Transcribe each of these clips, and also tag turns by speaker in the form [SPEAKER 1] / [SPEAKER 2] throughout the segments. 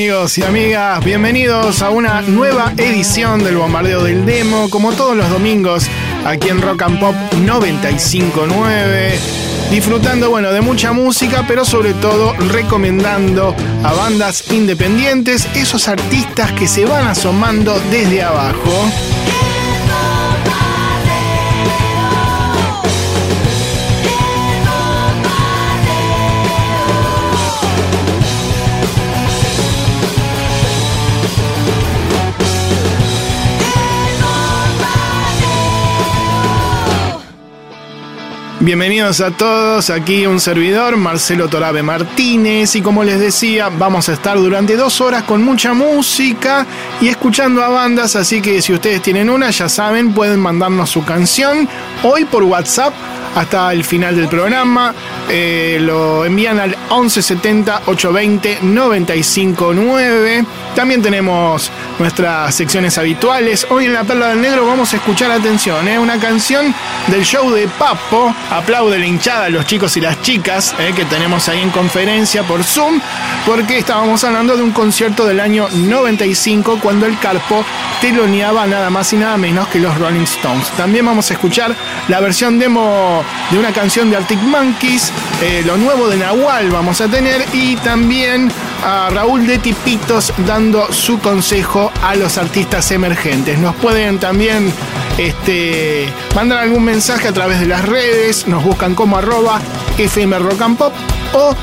[SPEAKER 1] amigos y amigas? Bienvenidos a una nueva edición del Bombardeo del Demo, como todos los domingos aquí en Rock and Pop 959. Disfrutando, bueno, de mucha música, pero sobre todo recomendando a bandas independientes, esos artistas que se van asomando desde abajo. Bienvenidos a todos, aquí un servidor, Marcelo Torabe Martínez, y como les decía, vamos a estar durante dos horas con mucha música y escuchando a bandas, así que si ustedes tienen una, ya saben, pueden mandarnos su canción hoy por WhatsApp hasta el final del programa. Eh, lo envían al 1170 820 959. También tenemos nuestras secciones habituales. Hoy en La Perla del Negro vamos a escuchar, atención, eh, una canción del show de Papo. Aplaude la hinchada a los chicos y las chicas eh, que tenemos ahí en conferencia por Zoom, porque estábamos hablando de un concierto del año 95 cuando el Carpo teloneaba nada más y nada menos que los Rolling Stones. También vamos a escuchar la versión demo de una canción de Arctic Monkeys, eh, lo nuevo de Nahual vamos a tener y también a Raúl de Tipitos dando su consejo a los artistas emergentes. Nos pueden también este, mandar algún mensaje a través de las redes, nos buscan como arroba FM Rock and Pop o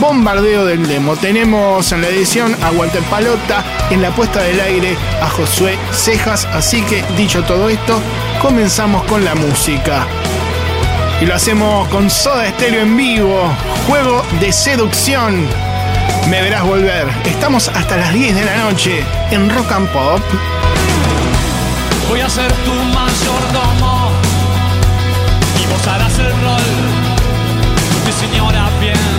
[SPEAKER 1] Bombardeo del Demo. Tenemos en la edición a Walter Palota, en la puesta del aire a Josué Cejas, así que dicho todo esto, comenzamos con la música. Y lo hacemos con Soda Estéreo en vivo, juego de seducción. Me verás volver. Estamos hasta las 10 de la noche en Rock and Pop.
[SPEAKER 2] Voy a ser tu mayordomo y vos harás el rol de señora bien.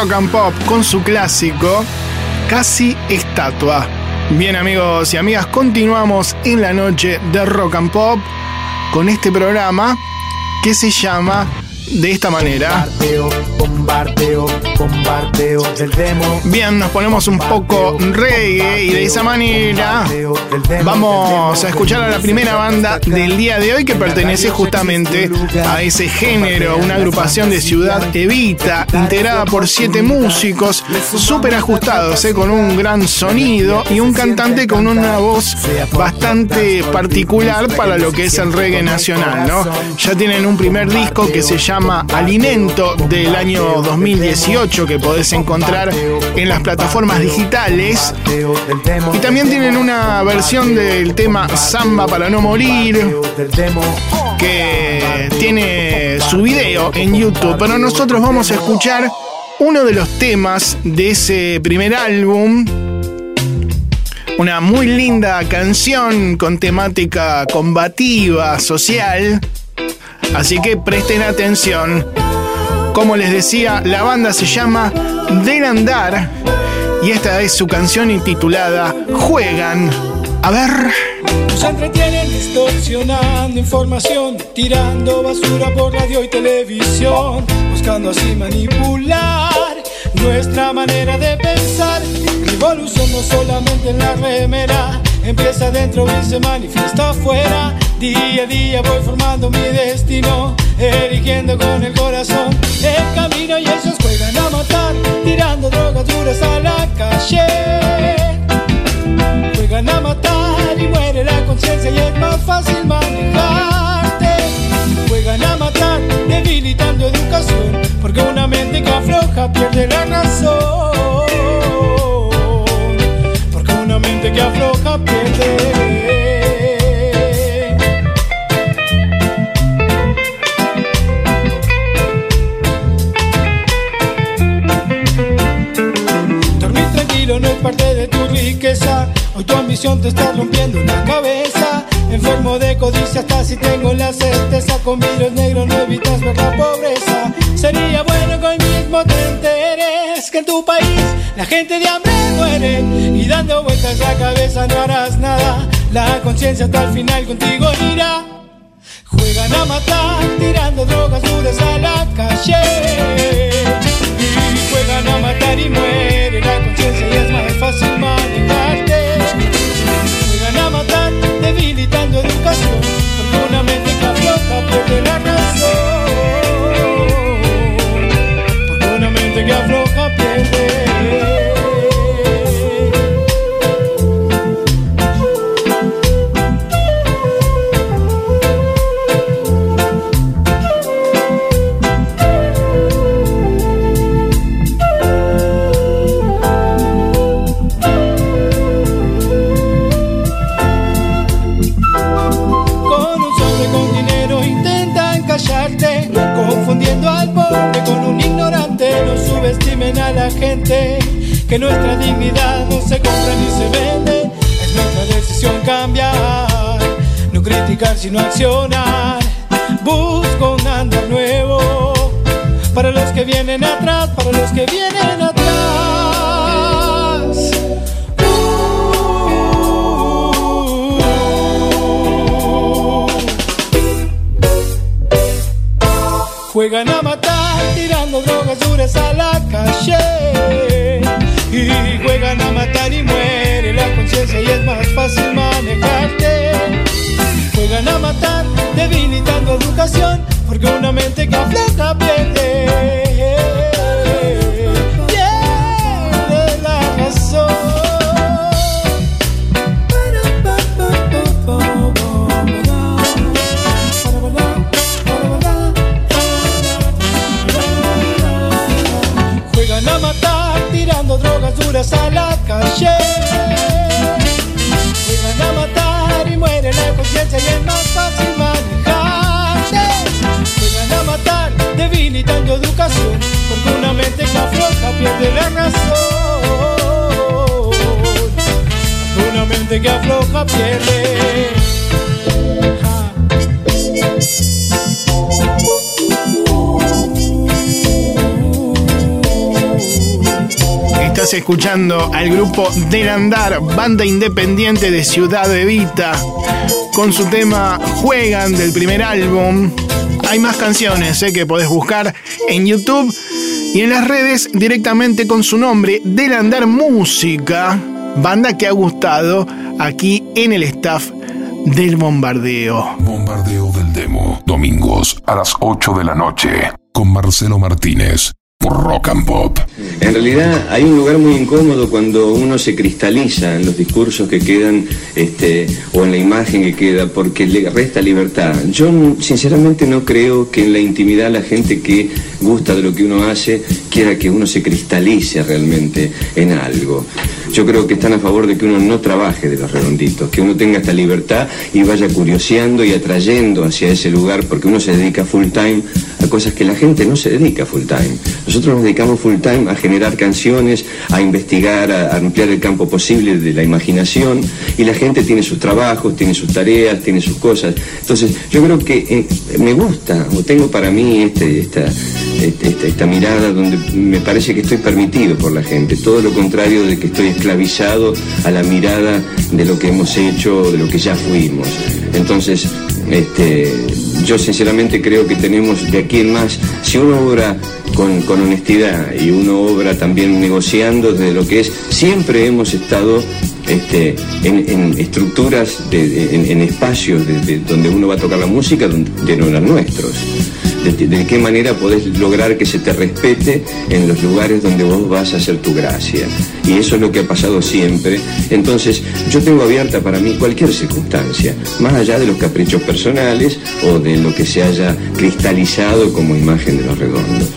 [SPEAKER 3] Rock and Pop
[SPEAKER 1] con su clásico Casi Estatua. Bien amigos y amigas, continuamos en la noche de Rock and Pop con este programa que se llama de esta manera.
[SPEAKER 4] Bombardeo, bombardeo del demo.
[SPEAKER 1] Bien, nos ponemos un poco reggae y de esa manera vamos a escuchar a la primera banda del día de hoy que pertenece justamente a ese género, una agrupación de Ciudad Evita, integrada por siete músicos súper ajustados, eh, con un gran sonido y un cantante con una voz bastante particular para lo que es el reggae nacional, ¿no? Ya tienen un primer disco que se llama Alimento del año 2018 que podés encontrar en las plataformas digitales. Y también tienen una versión del tema Samba para no morir que tiene su video en YouTube. Pero nosotros vamos a escuchar uno de los temas de ese primer álbum una muy linda canción con temática combativa, social, Así que presten atención. Como les decía, la banda se llama Del Andar y esta es su canción intitulada Juegan. A ver.
[SPEAKER 5] Nos entretienen distorsionando información, tirando basura por radio y televisión, buscando así manipular nuestra manera de pensar. Revolución no solamente en la remera, empieza dentro y se manifiesta afuera. Día a día voy formando mi destino, eligiendo con el corazón el camino y ellos juegan a matar, tirando drogas duras a la calle. Juegan a matar y muere la conciencia y es más fácil manejarte. Juegan a matar, debilitando educación, porque una mente que afloja pierde la razón. Porque una mente que afloja pierde. Hoy tu ambición te está rompiendo la cabeza. Enfermo de codicia hasta si tengo la certeza. Con vidrios negros no evitas ver la pobreza. Sería bueno que hoy mismo te enteres que en tu país la gente de hambre muere. Y dando vueltas la cabeza no harás nada. La conciencia hasta el final contigo irá. Juegan a matar, tirando drogas duras a la calle. Y juegan a matar y muere la conciencia y es más fácil que nuestra dignidad no se compra ni se vende. Es nuestra decisión cambiar, no criticar sino accionar. Busco un andar nuevo para los que vienen atrás, para los que vienen atrás. Juegan a tirando drogas duras a la calle. Y juegan a matar y muere la conciencia y es más fácil manejarte. Juegan a matar debilitando educación porque una mente que afloja. Pierde drogas duras a la calle. Juegan a matar y muere la conciencia y es más fácil manejarse. Juegan a matar debilitando educación porque una mente que afloja pierde la razón. Una mente que afloja pierde.
[SPEAKER 1] Estás escuchando al grupo Del Andar, banda independiente de Ciudad Evita, con su tema Juegan del primer álbum. Hay más canciones eh, que podés buscar en YouTube y en las redes directamente con su nombre, Del Andar Música, banda que ha gustado aquí en el staff del bombardeo.
[SPEAKER 3] Bombardeo del demo, domingos a las 8 de la noche, con Marcelo Martínez rock and pop.
[SPEAKER 6] En realidad hay un lugar muy incómodo cuando uno se cristaliza en los discursos que quedan este, o en la imagen que queda porque le resta libertad. Yo sinceramente no creo que en la intimidad la gente que gusta de lo que uno hace quiera que uno se cristalice realmente en algo. Yo creo que están a favor de que uno no trabaje de los redonditos, que uno tenga esta libertad y vaya curioseando y atrayendo hacia ese lugar porque uno se dedica full time cosas que la gente no se dedica full time. Nosotros nos dedicamos full time a generar canciones, a investigar, a, ampliar el campo posible de la imaginación y la gente tiene sus trabajos, tiene sus tareas, tiene sus cosas. Entonces yo creo que eh, me gusta o tengo para mí este, esta, este, esta, mirada donde me parece que estoy permitido por la gente, todo lo contrario de que estoy esclavizado a la mirada de lo que hemos hecho, de lo que ya fuimos. Entonces, este, yo sinceramente creo que tenemos de aquí en más, si uno obra con, honestidad y uno obra también negociando desde lo que es, siempre hemos estado este, en, estructuras, en, espacios donde uno va a tocar la música donde no eran nuestros de, qué manera podés lograr que se te respete en los lugares donde vos vas a hacer tu gracia. Y eso es lo que ha pasado siempre. Entonces, yo tengo abierta para mí cualquier circunstancia, más allá de los caprichos personales o de lo que se haya cristalizado como imagen de los redondos.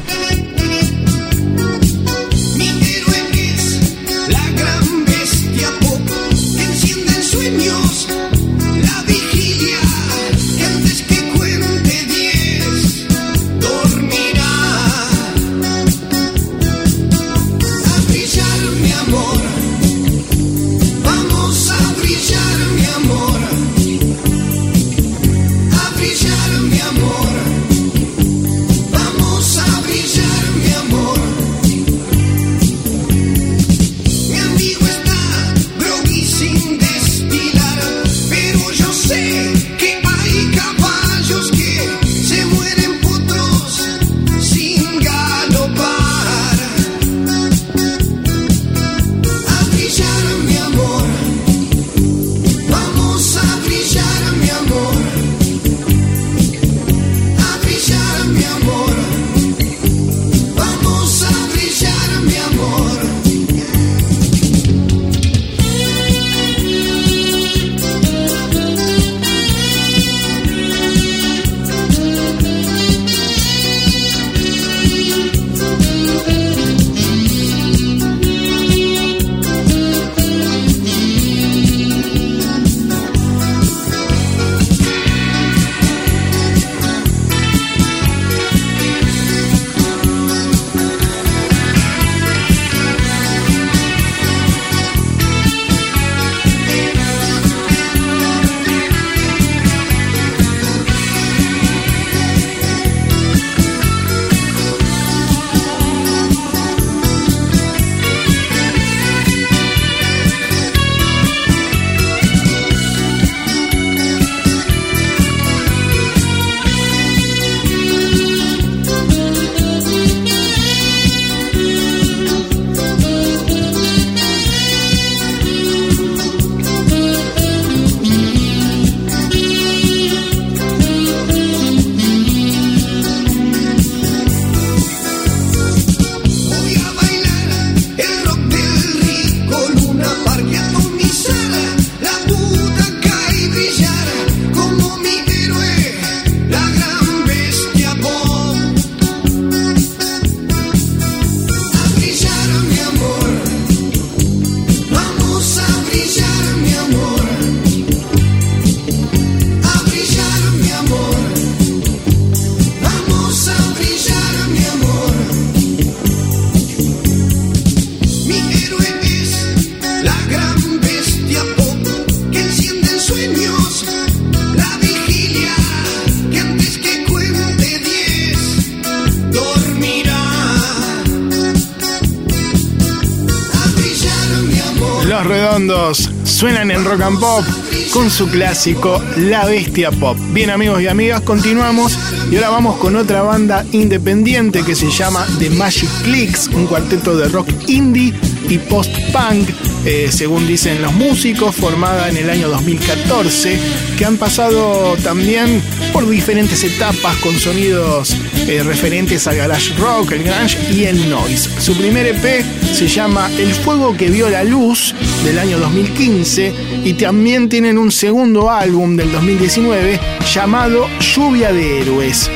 [SPEAKER 7] Suenan en rock and pop con su clásico La Bestia Pop. Bien amigos y amigas, continuamos y ahora vamos con otra banda independiente que se llama The Magic Clicks, un cuarteto de rock indie y post-punk, eh, según dicen los músicos, formada en el año 2014, que han pasado también por diferentes etapas con sonidos eh, referentes al garage rock, el grunge y el noise. Su primer EP se llama El fuego que vio la luz del año 2015 y también tienen un segundo álbum del 2019 llamado Lluvia de Héroes.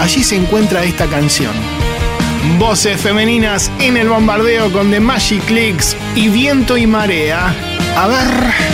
[SPEAKER 7] Allí se encuentra esta canción. Voces femeninas en el bombardeo con The Magic Clicks y Viento y Marea. A ver.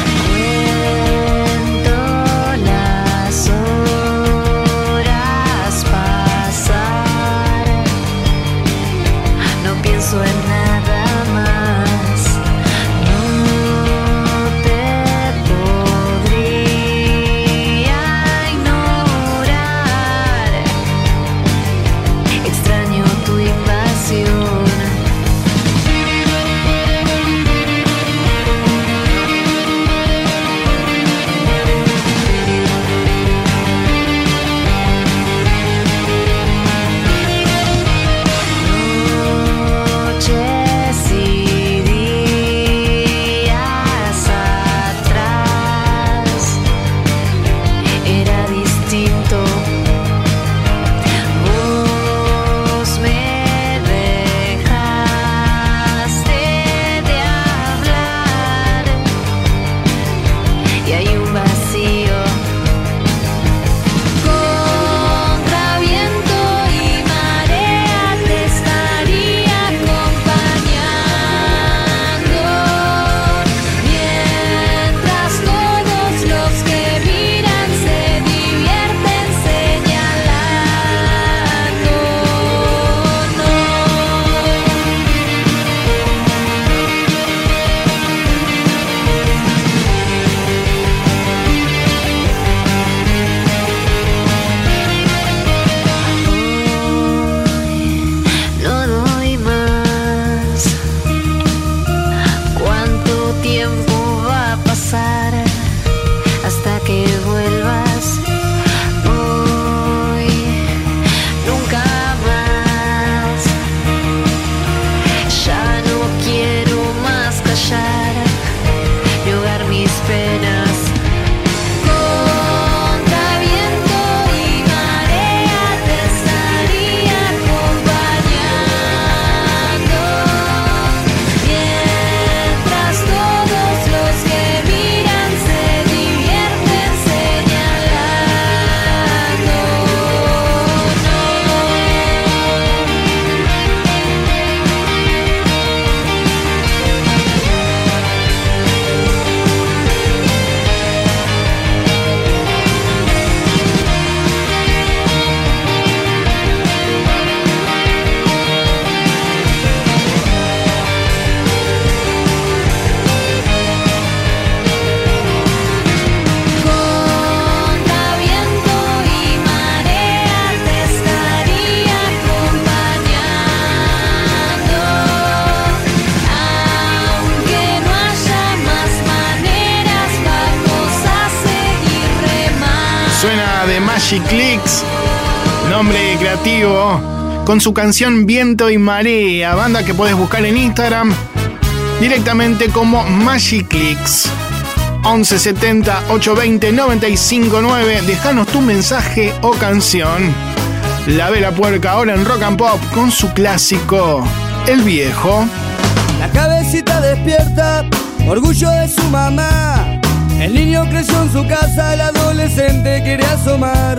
[SPEAKER 7] Con su canción Viento y Marea, banda que puedes buscar en Instagram directamente como Magic Clicks. 1170 820 959, déjanos tu mensaje o canción. La Vela Puerca ahora en Rock and Pop con su clásico El Viejo.
[SPEAKER 8] La cabecita despierta, orgullo de su mamá el niño creció en su casa, el adolescente quería asomar.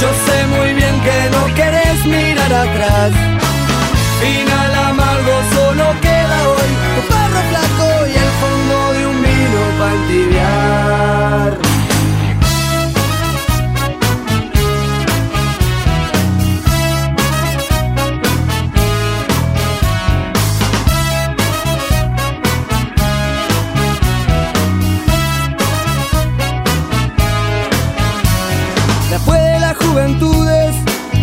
[SPEAKER 8] Yo sé muy bien que no querés mirar atrás. Final amargo, solo queda hoy tu perro flaco y el fondo de un vino para entibiar.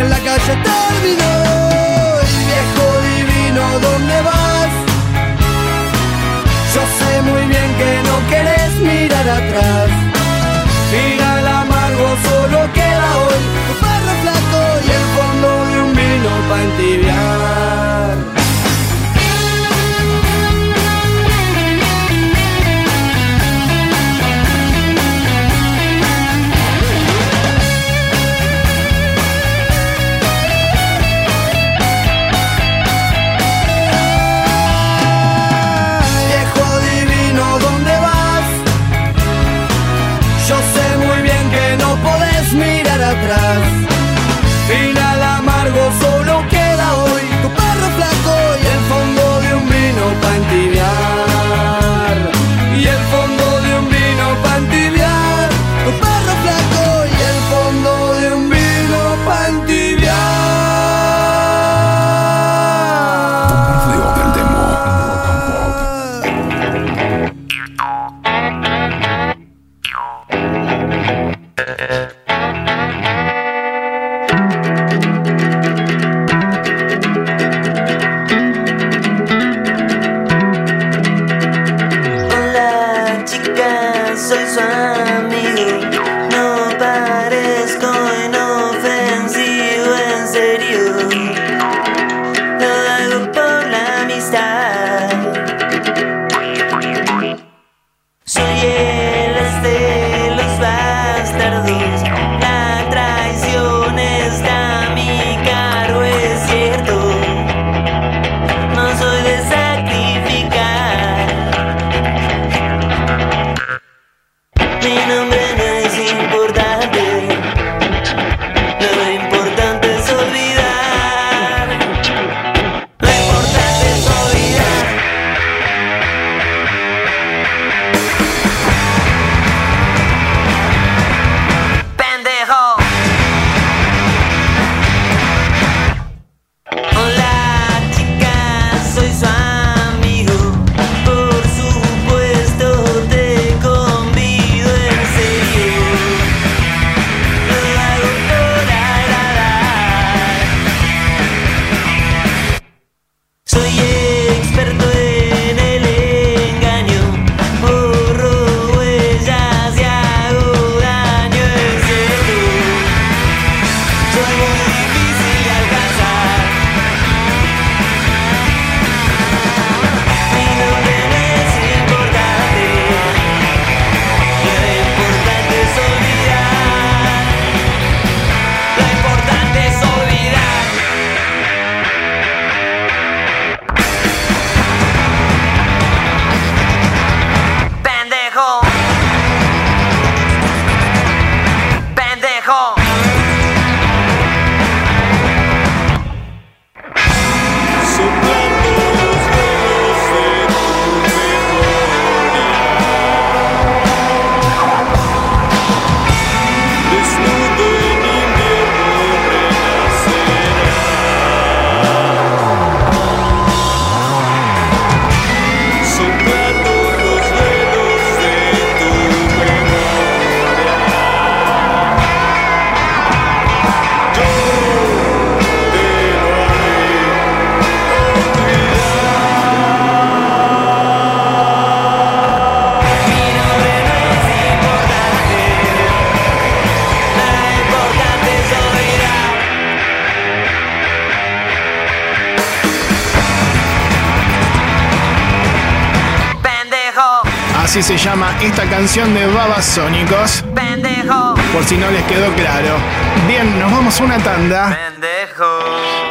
[SPEAKER 8] en la calle terminó. Y viejo divino, ¿dónde vas? Yo sé muy bien que no querés mirar atrás. Final amargo solo queda hoy tu perro flaco y el fondo de un vino para entibiar.
[SPEAKER 9] Yeah. Esta canción de Babasónicos,
[SPEAKER 1] pendejo,
[SPEAKER 9] por si no les quedó claro. Bien, nos vamos a una tanda,
[SPEAKER 1] pendejo.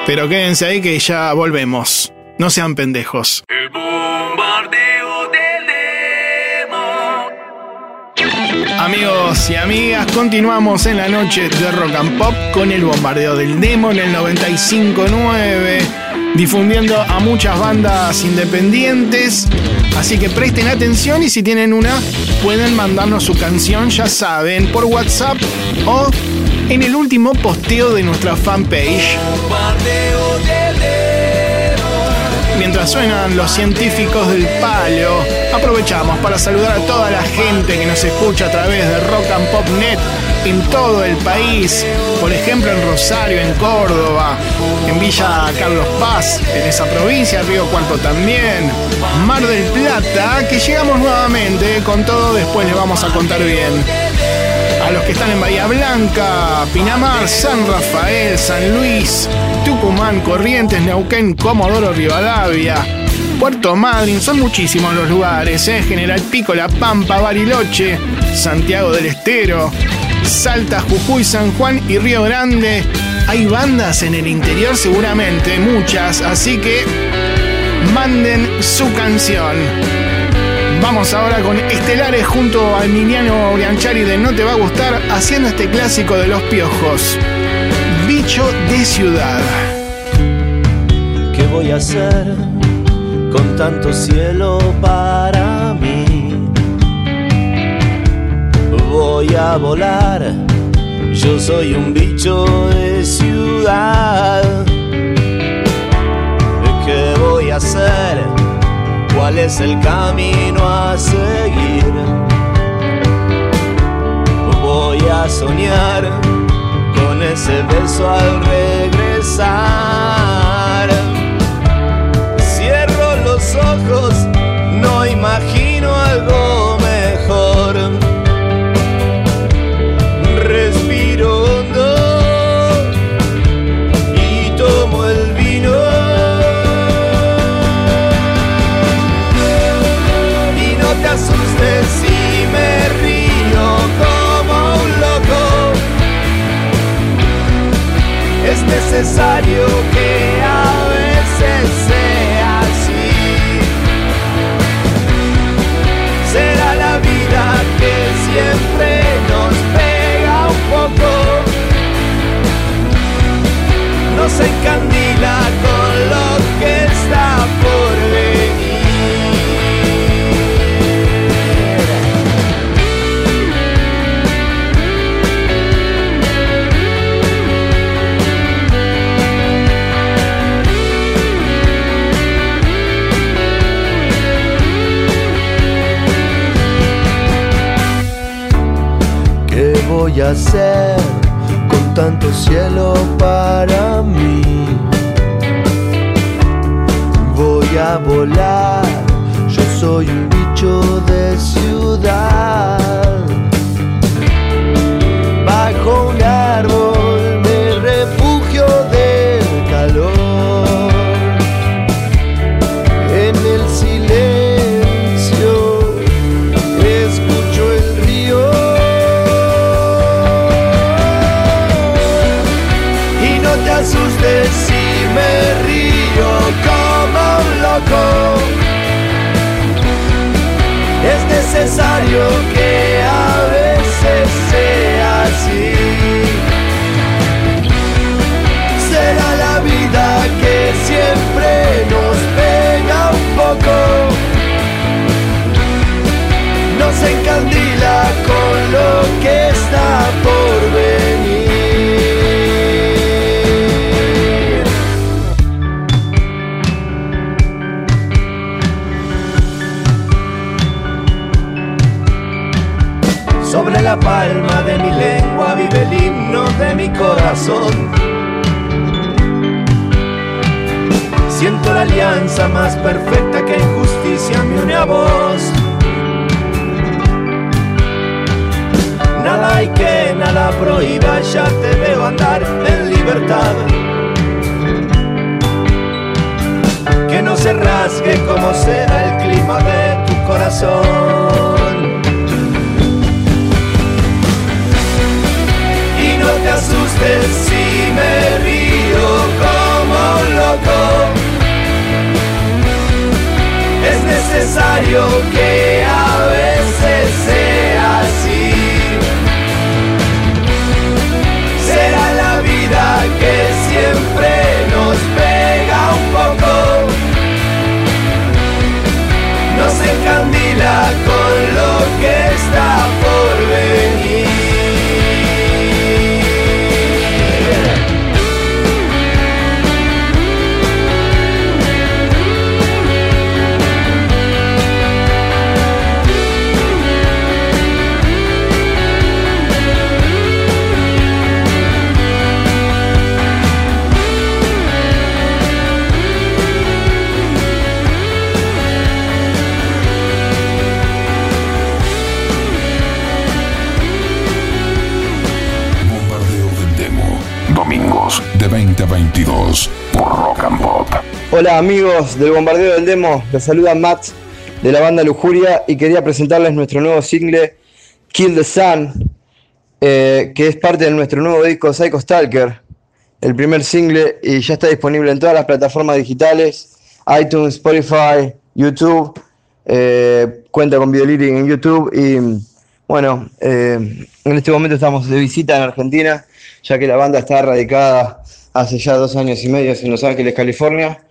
[SPEAKER 9] pero quédense ahí que ya volvemos. No sean pendejos.
[SPEAKER 10] El bombardeo del demo.
[SPEAKER 9] Amigos y amigas, continuamos en la noche de Rock and Pop con el bombardeo del demo en el 95.9.
[SPEAKER 1] difundiendo a muchas bandas independientes. Así que presten atención y si tienen una, pueden mandarnos su canción, ya saben, por WhatsApp o en el último posteo de nuestra fanpage. Suenan los científicos del palo, aprovechamos para saludar a toda la gente que nos escucha a través de Rock and Pop Net en todo el país, por ejemplo en Rosario, en Córdoba, en Villa Carlos Paz, en esa provincia, Río Cuarto también, Mar del Plata, que llegamos nuevamente, con todo después les vamos a contar bien. Los que están en Bahía Blanca, Pinamar, San Rafael, San Luis, Tucumán, Corrientes, Neuquén, Comodoro, Rivadavia, Puerto Madryn, son muchísimos los lugares, ¿eh? General Pico, La Pampa, Bariloche, Santiago del Estero, Salta, Jujuy, San Juan y Río Grande. Hay bandas en el interior seguramente, muchas, así que manden su canción. Ahora con Estelares junto a Emiliano Bianchari de No Te Va a Gustar, haciendo este clásico de los piojos. Bicho de ciudad.
[SPEAKER 11] ¿Qué voy a hacer con tanto cielo para mí? Voy a volar, yo soy un bicho de ciudad. ¿Qué voy a hacer? ¿Cuál es el camino a seguir? Voy a soñar con ese beso al regresar. Cierro los ojos, necesario que a veces sea así. Será la vida que siempre nos pega un poco. Nos encandila voy a hacer con tanto cielo para mí? Voy a volar, yo soy un bicho de ciudad. Bajo Es necesario que a veces sea así. Será la vida que siempre nos pega un poco. Nos encandila con lo que está por venir. Siento la alianza más perfecta que injusticia me une a vos. Nada hay que nada prohíba, ya te veo andar en libertad. Que no se rasgue como será el clima de tu corazón. veces sí me río como loco. Es necesario que a veces sea así. Será la vida que siempre nos pega un poco.
[SPEAKER 3] Nos encandila con 2022 por Rock and Pop.
[SPEAKER 2] Hola amigos del Bombardeo del Demo, les saluda Matt de la banda Lujuria y quería presentarles nuestro nuevo single Kill the Sun, eh, que es parte de nuestro nuevo disco Psycho Stalker, el primer single y ya está disponible en todas las plataformas digitales, iTunes, Spotify, YouTube, eh, cuenta con Video en YouTube y bueno, eh, en este momento estamos de visita en Argentina, ya que la banda está radicada hace ya dos años y medio en Los Ángeles, California.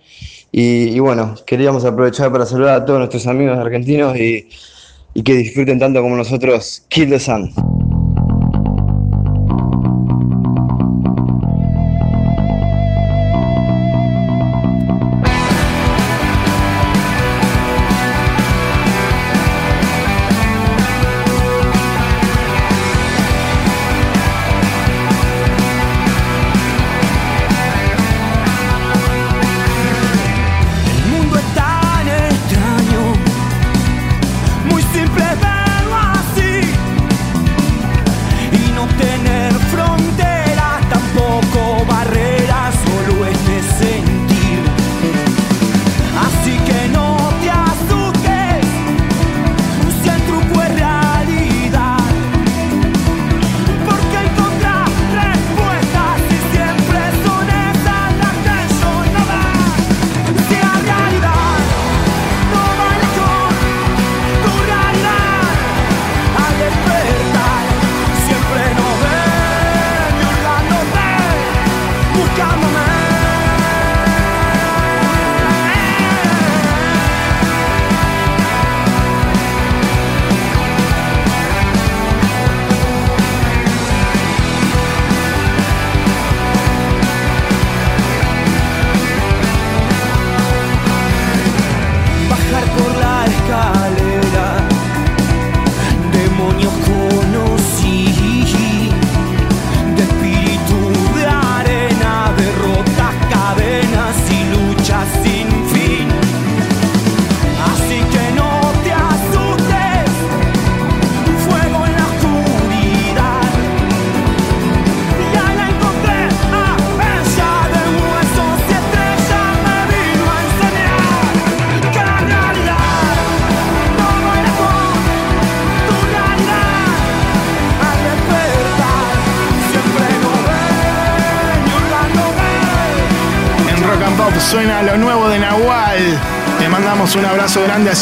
[SPEAKER 2] Y, bueno, queríamos aprovechar para saludar a todos nuestros amigos argentinos y que disfruten tanto como nosotros Kill the Sun.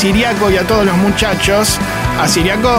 [SPEAKER 1] Siriaco y a todos los muchachos. A Siriaco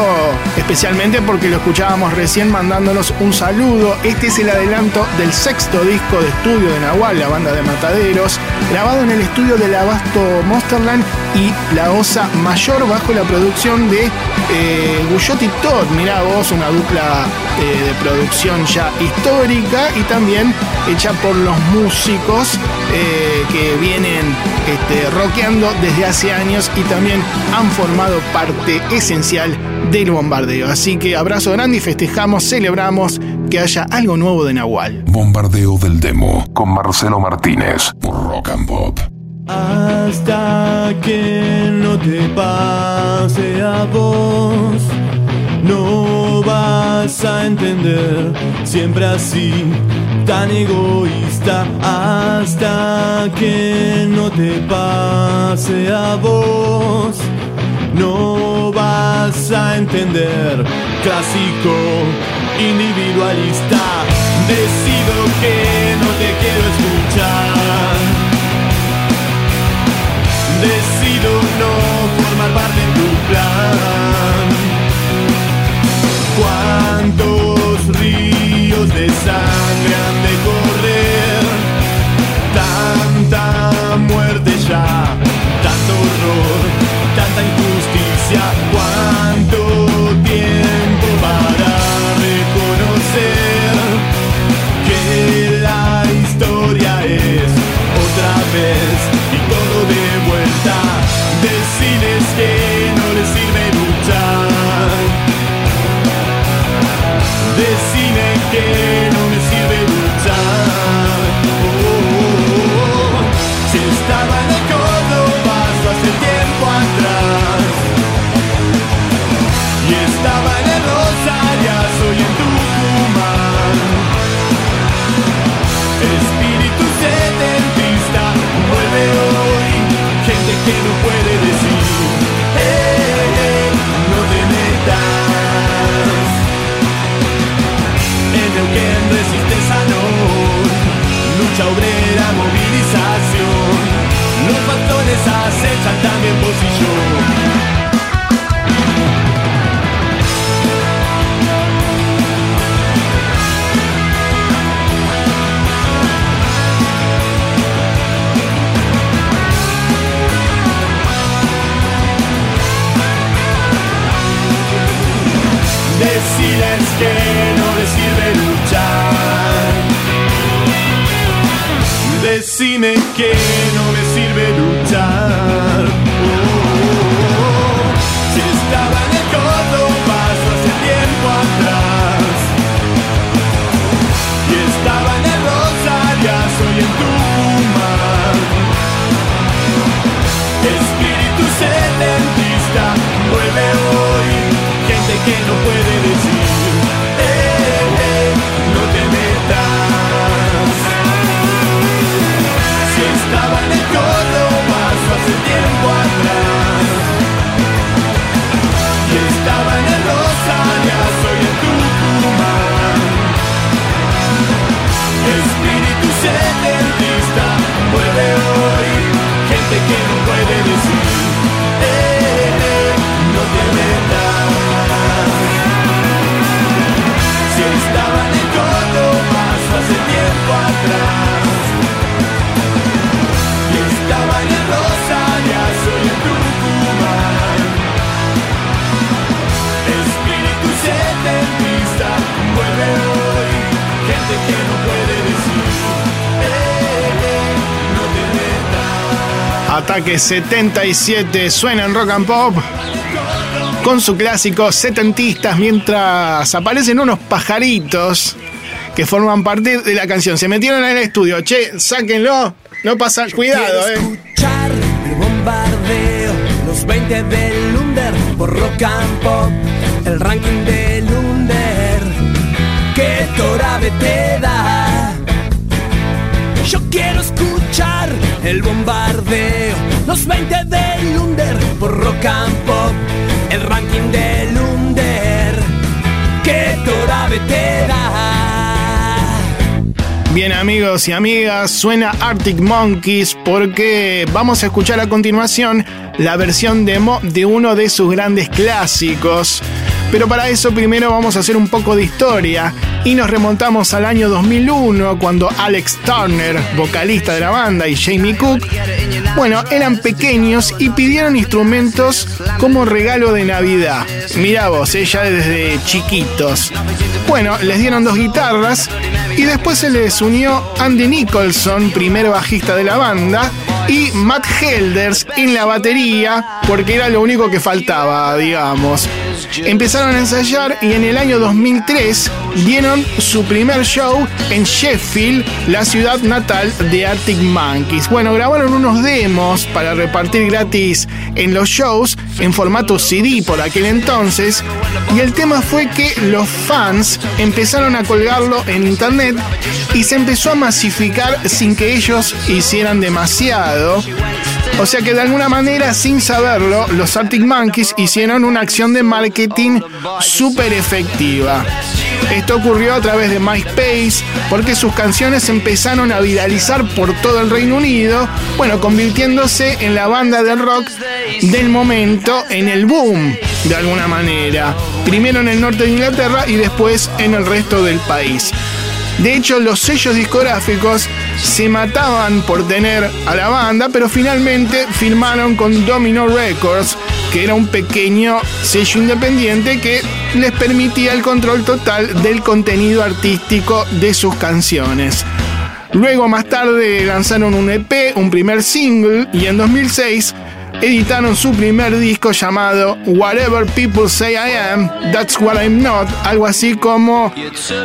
[SPEAKER 1] especialmente porque lo escuchábamos recién mandándonos un saludo. Este es el adelanto del sexto disco de estudio de Nahual, la banda de Mataderos, grabado en el estudio del Abasto Monsterland y La Osa Mayor bajo la producción de eh, Guyot y Todd. Mirá vos, una dupla eh, de producción ya histórica y también hecha por los músicos eh, que vienen este, rockeando desde hace años y también han formado parte esencial del bombardeo. Así que abrazo grande y festejamos, celebramos que haya algo nuevo de Nahual.
[SPEAKER 3] Bombardeo del Demo con Marcelo Martínez por Rock and Pop.
[SPEAKER 12] Hasta que no te pase a vos, no vas a entender, siempre así, tan egoísta. Hasta que no te pase a vos, no vas a entender, clásico, individualista. Decido que no te quiero escuchar. Decido no formar parte de tu plan. ¿Cuántos ríos de sangre que no me sirve luchar. Si estaba de acuerdo paso hace tiempo atrás. Y estaba en el Rosario, soy en Tucumán. Espíritu setentista, vuelve hoy, gente que no puede decir. Deciles que no les sirve luchar. Decime que vuelve hoy. Gente que no puede decir, eh, eh, no te metas.
[SPEAKER 1] Ataque 77 suena en rock and pop con su clásico setentistas mientras aparecen unos pajaritos que forman parte de la canción. Se metieron en el estudio, che, sáquenlo, no pasa, cuidado, eh.
[SPEAKER 8] escuchar el bombardeo, los 20 del Lunder por rock and pop, el ranking del Lunder que Torabe te da. Yo quiero escuchar el bombardeo, los 20 del Lunder por rock and pop, el ranking del Lunder que Torabe te da.
[SPEAKER 1] Bien amigos y amigas, suena Arctic Monkeys porque vamos a escuchar a continuación la versión demo de uno de sus grandes clásicos. Pero para eso primero vamos a hacer un poco de historia y nos remontamos al año 2001 cuando Alex Turner, vocalista de la banda, y Jamie Cook, bueno, eran pequeños y pidieron instrumentos como regalo de Navidad. Mirá vos, ella desde chiquitos. Bueno, les dieron dos guitarras y después se les unió Andy Nicholson, primer bajista de la banda, y Matt Helders en la batería, porque era lo único que faltaba, digamos. Empezaron a ensayar y en el año 2003 dieron su primer show en Sheffield, la ciudad natal de Arctic Monkeys. Bueno, grabaron unos demos para repartir gratis en los shows en formato CD por aquel entonces y el tema fue que los fans empezaron a colgarlo en internet y se empezó a masificar sin que ellos hicieran demasiado. O sea que de alguna manera, sin saberlo, los Arctic Monkeys hicieron una acción de marketing súper efectiva. Esto ocurrió a través de MySpace porque sus canciones empezaron a viralizar por todo el Reino Unido, bueno, convirtiéndose en la banda de rock del momento, en el boom, de alguna manera. Primero en el norte de Inglaterra y después en el resto del país. De hecho, los sellos discográficos se mataban por tener a la banda, pero finalmente firmaron con Domino Records, que era un pequeño sello independiente que les permitía el control total del contenido artístico de sus canciones. Luego, más tarde, lanzaron un EP, un primer single, y en 2006 editaron su primer disco llamado Whatever People Say I Am, That's What I'm Not, algo así como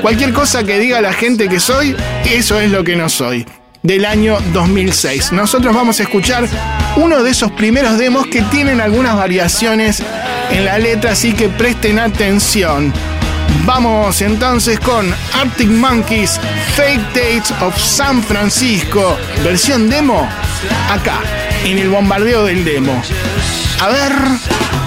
[SPEAKER 1] cualquier cosa que diga la gente que soy, eso es lo que no soy, del año 2006. Nosotros vamos a escuchar uno de esos primeros demos que tienen algunas variaciones en la letra, así que presten atención. Vamos entonces con Arctic Monkeys Fake Dates of San Francisco, versión demo, acá en el bombardeo del demo. A ver.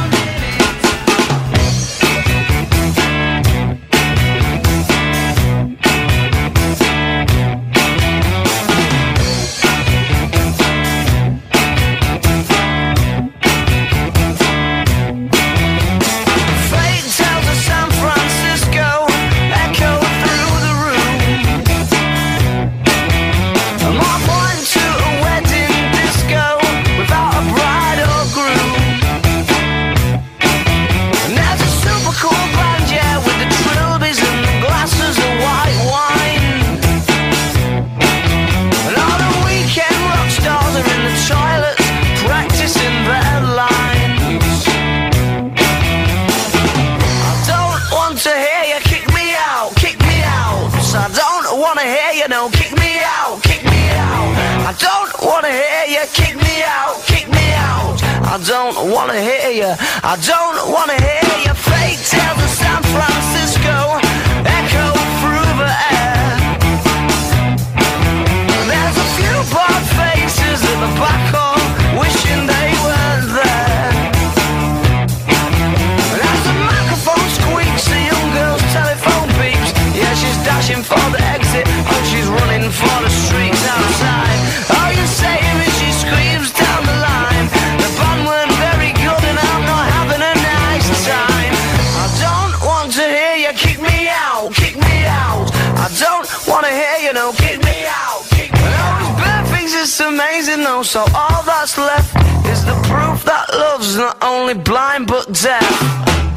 [SPEAKER 13] Don't want to hear you, I don't want to hear you. So all that's left is the proof that love's not only blind but deaf.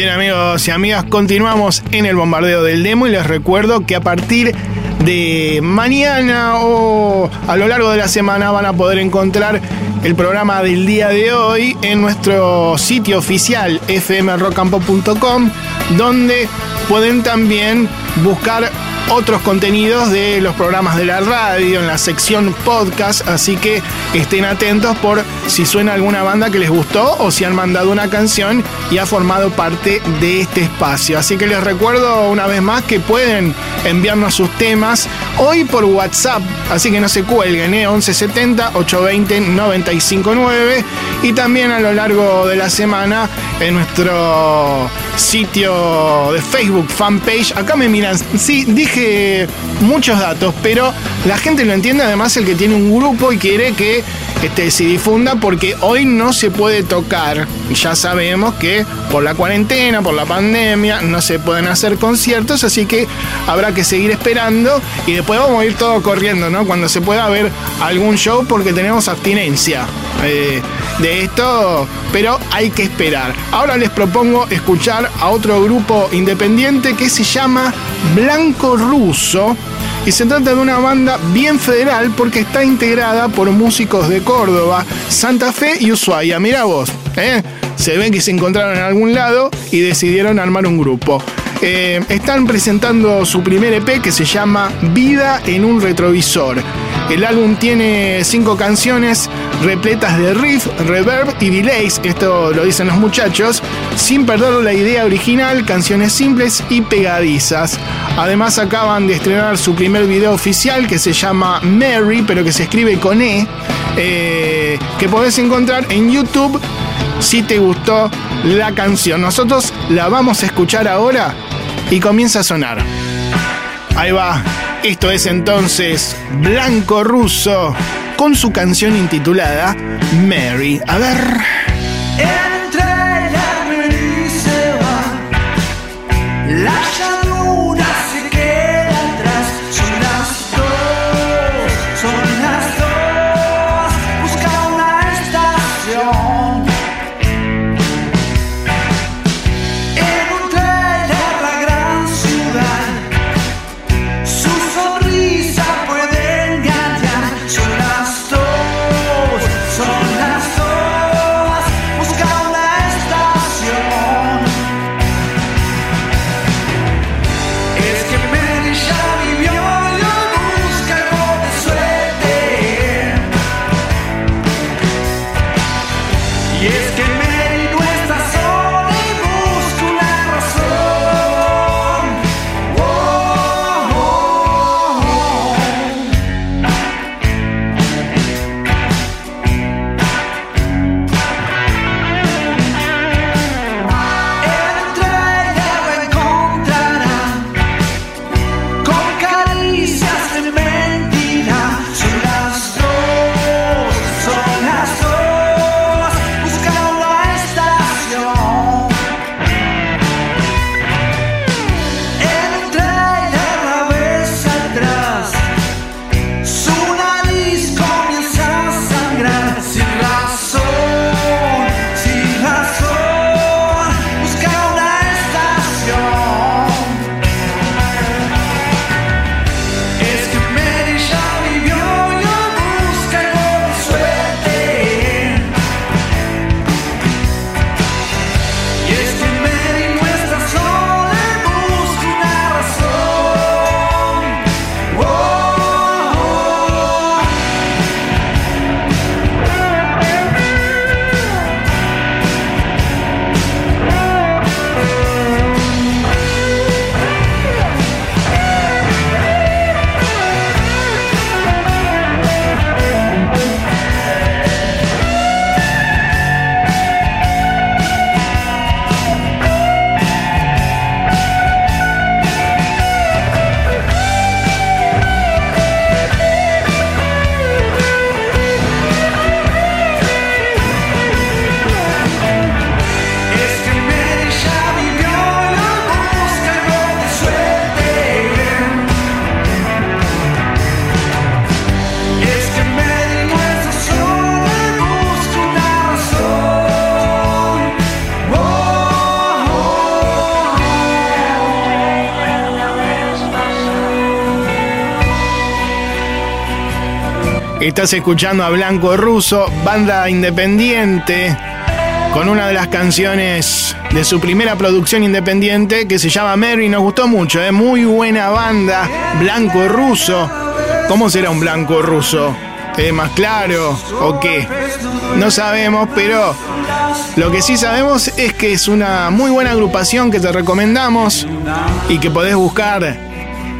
[SPEAKER 1] Bien amigos y amigas, continuamos en el bombardeo del demo y les recuerdo que a partir de mañana o a lo largo de la semana van a poder encontrar el programa del día de hoy en nuestro sitio oficial fmrockcampo.com donde pueden también buscar otros contenidos de los programas de la radio en la sección podcast, así que estén atentos por si suena alguna banda que les gustó o si han mandado una canción y ha formado parte de este espacio. Así que les recuerdo una vez más que pueden enviarnos sus temas hoy por WhatsApp, así que no se cuelguen, ¿eh? 1170 820 959 y también a lo largo de la semana en nuestro sitio de Facebook, fanpage. Acá me miran, sí, dije muchos datos, pero la gente lo entiende además el que tiene un grupo y quiere que este, se difunda porque hoy no se puede tocar. Ya sabemos que por la cuarentena, por la pandemia, no se pueden hacer conciertos, así que habrá que seguir esperando y después vamos a ir todo corriendo, ¿no? Cuando se pueda ver algún show porque tenemos abstinencia eh, de esto, pero hay que esperar. Ahora les propongo escuchar a otro grupo independiente que se llama Blanco Ruso. Y se trata de una banda bien federal porque está integrada por músicos de Córdoba, Santa Fe y Ushuaia. Mira vos, ¿eh? se ven que se encontraron en algún lado y decidieron armar un grupo. eh, están presentando su primer EP que se llama Vida en un retrovisor. El álbum tiene cinco canciones repletas de riff, reverb y delays, esto lo dicen los muchachos, sin perder la idea original, canciones simples y pegadizas. Además acaban de estrenar su primer video oficial que se llama Mary, pero que se escribe con E, eh, que podés encontrar en YouTube si te gustó la canción. Nosotros la vamos a escuchar ahora y comienza a sonar. Ahí va. Esto es entonces Blanco Russo con su canción intitulada Mary. A ver. Estás escuchando a Blanco Russo, banda independiente, con una de las canciones de su primera producción independiente que se llama Mary. Nos gustó mucho, ¿eh? muy buena banda. Blanco Russo. ¿Cómo será un blanco ruso? ¿Es más claro o qué? No sabemos, pero lo que sí sabemos es que es una muy buena agrupación que te recomendamos y que podés buscar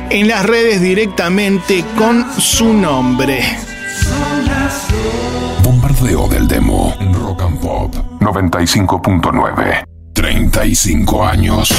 [SPEAKER 1] en las redes directamente con su nombre.
[SPEAKER 3] Bombardeo del demo Rock and Pop 95.9. 35 años.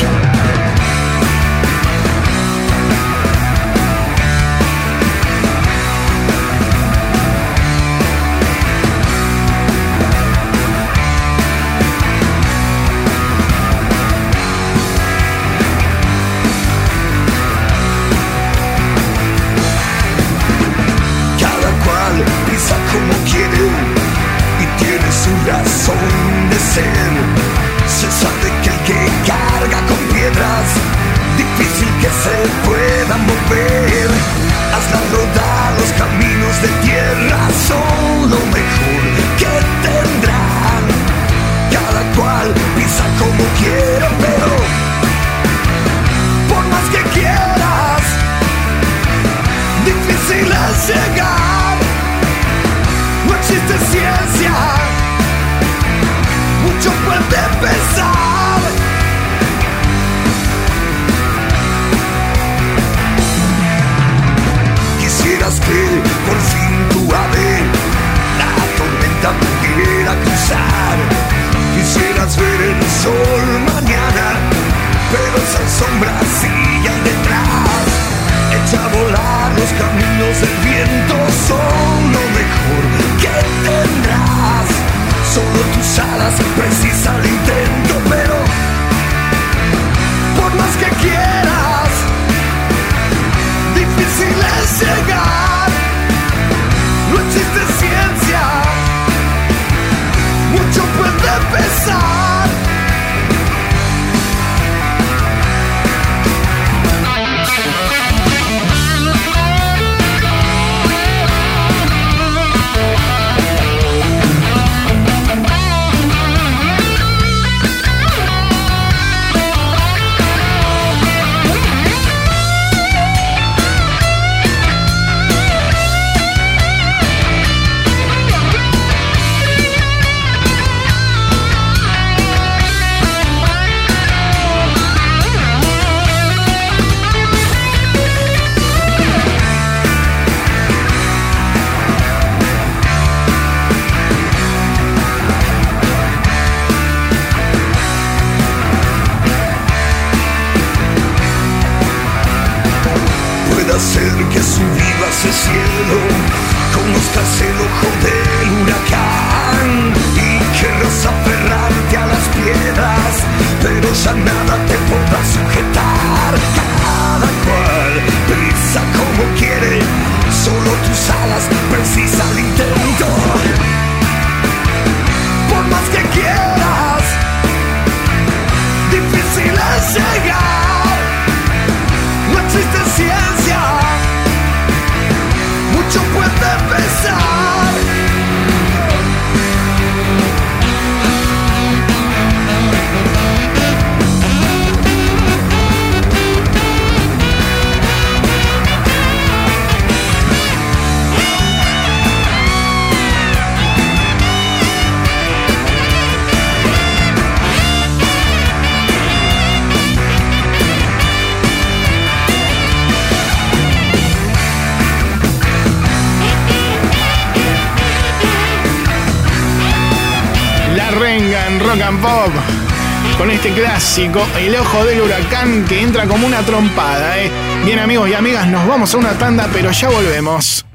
[SPEAKER 1] Clásico, El ojo del huracán que entra como una trompada, ¿eh? Bien amigos y amigas, nos vamos a una tanda, pero ya volvemos.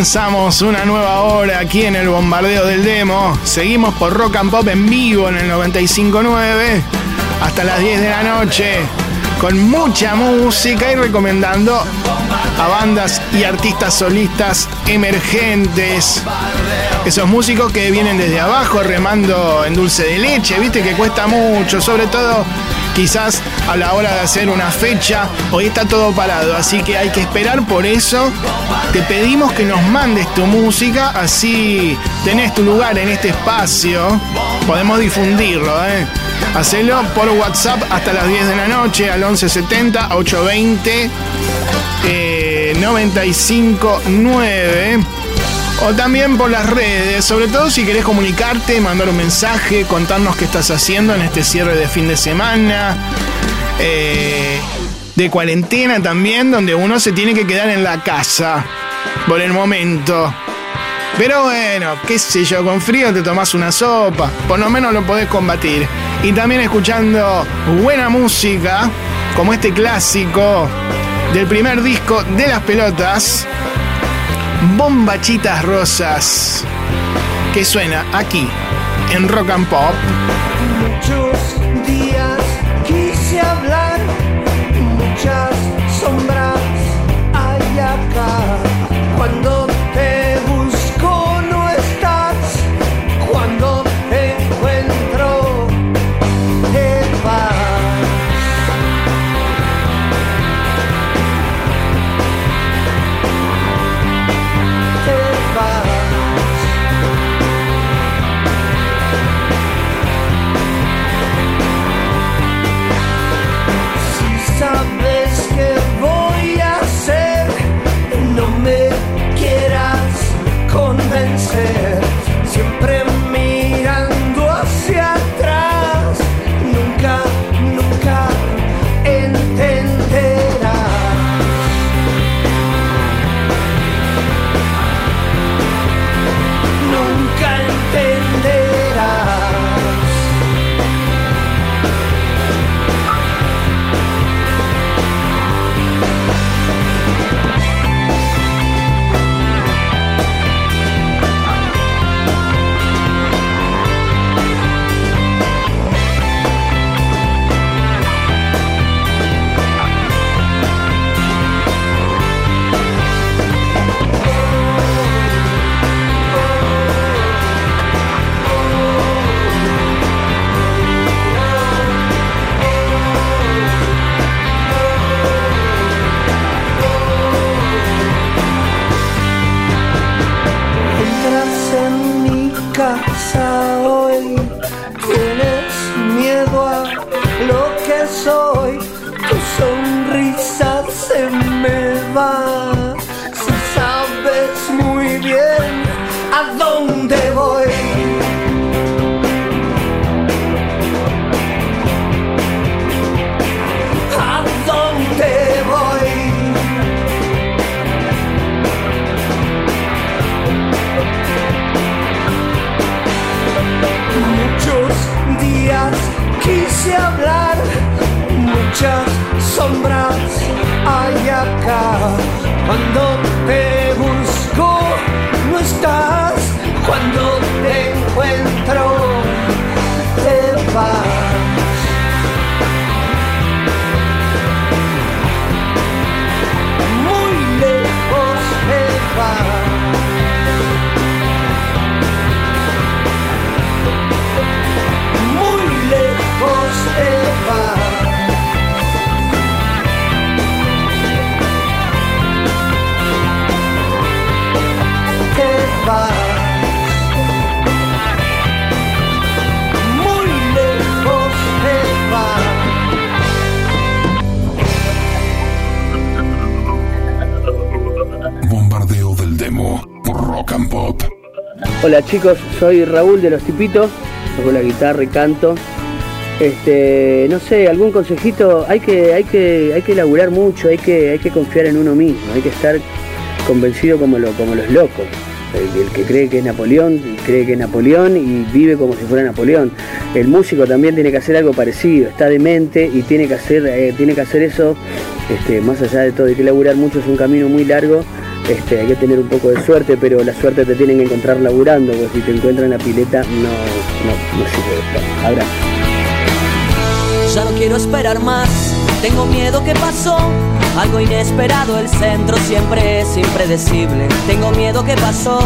[SPEAKER 1] Comenzamos una nueva hora aquí en el bombardeo del demo. Seguimos por Rock and Pop en vivo en el 95.9 hasta las 10 de la noche con mucha música y recomendando a bandas y artistas solistas emergentes. Esos músicos que vienen desde abajo remando en dulce de leche, viste que cuesta mucho, sobre todo quizás a la hora de hacer una fecha, hoy está todo parado, así que hay que esperar por eso. Te pedimos que nos mandes tu música, así tenés tu lugar en este espacio, podemos difundirlo, ¿eh? Hacelo por WhatsApp hasta las 10 de la noche al 1170 820 eh, 959 o también por las redes, sobre todo si querés comunicarte, mandar un mensaje, contarnos qué estás haciendo en este cierre de fin de semana, eh, de cuarentena también, donde uno se tiene que quedar en la casa por el momento. Pero bueno, qué sé yo, con frío te tomás una sopa, por lo menos lo podés combatir. Y también escuchando buena música, como este clásico del primer disco de las pelotas, Bombachitas Rosas, que suena aquí en Rock and Pop.
[SPEAKER 14] Muchos días quise hablar,
[SPEAKER 15] Hola chicos, soy Raúl de Los Tipitos, toco la guitarra y canto. Este, no sé, algún consejito, hay que, hay que, hay que laburar mucho, hay que, hay que confiar en uno mismo, hay que estar convencido como, lo, como los locos. El, que cree que es Napoleón, cree que es Napoleón y vive como si fuera Napoleón. El músico también tiene que hacer algo parecido, está demente y tiene que hacer, eh, tiene que hacer eso, este, más allá de todo, hay que laburar mucho, es un camino muy largo este, hay que tener un poco de suerte, pero la suerte te tienen que encontrar laburando, porque si te encuentran en la pileta no, no, no sirve. Abrazo.
[SPEAKER 9] Ya no quiero esperar más, tengo miedo que pasó. Algo inesperado, el centro siempre es impredecible. Tengo miedo que pasó,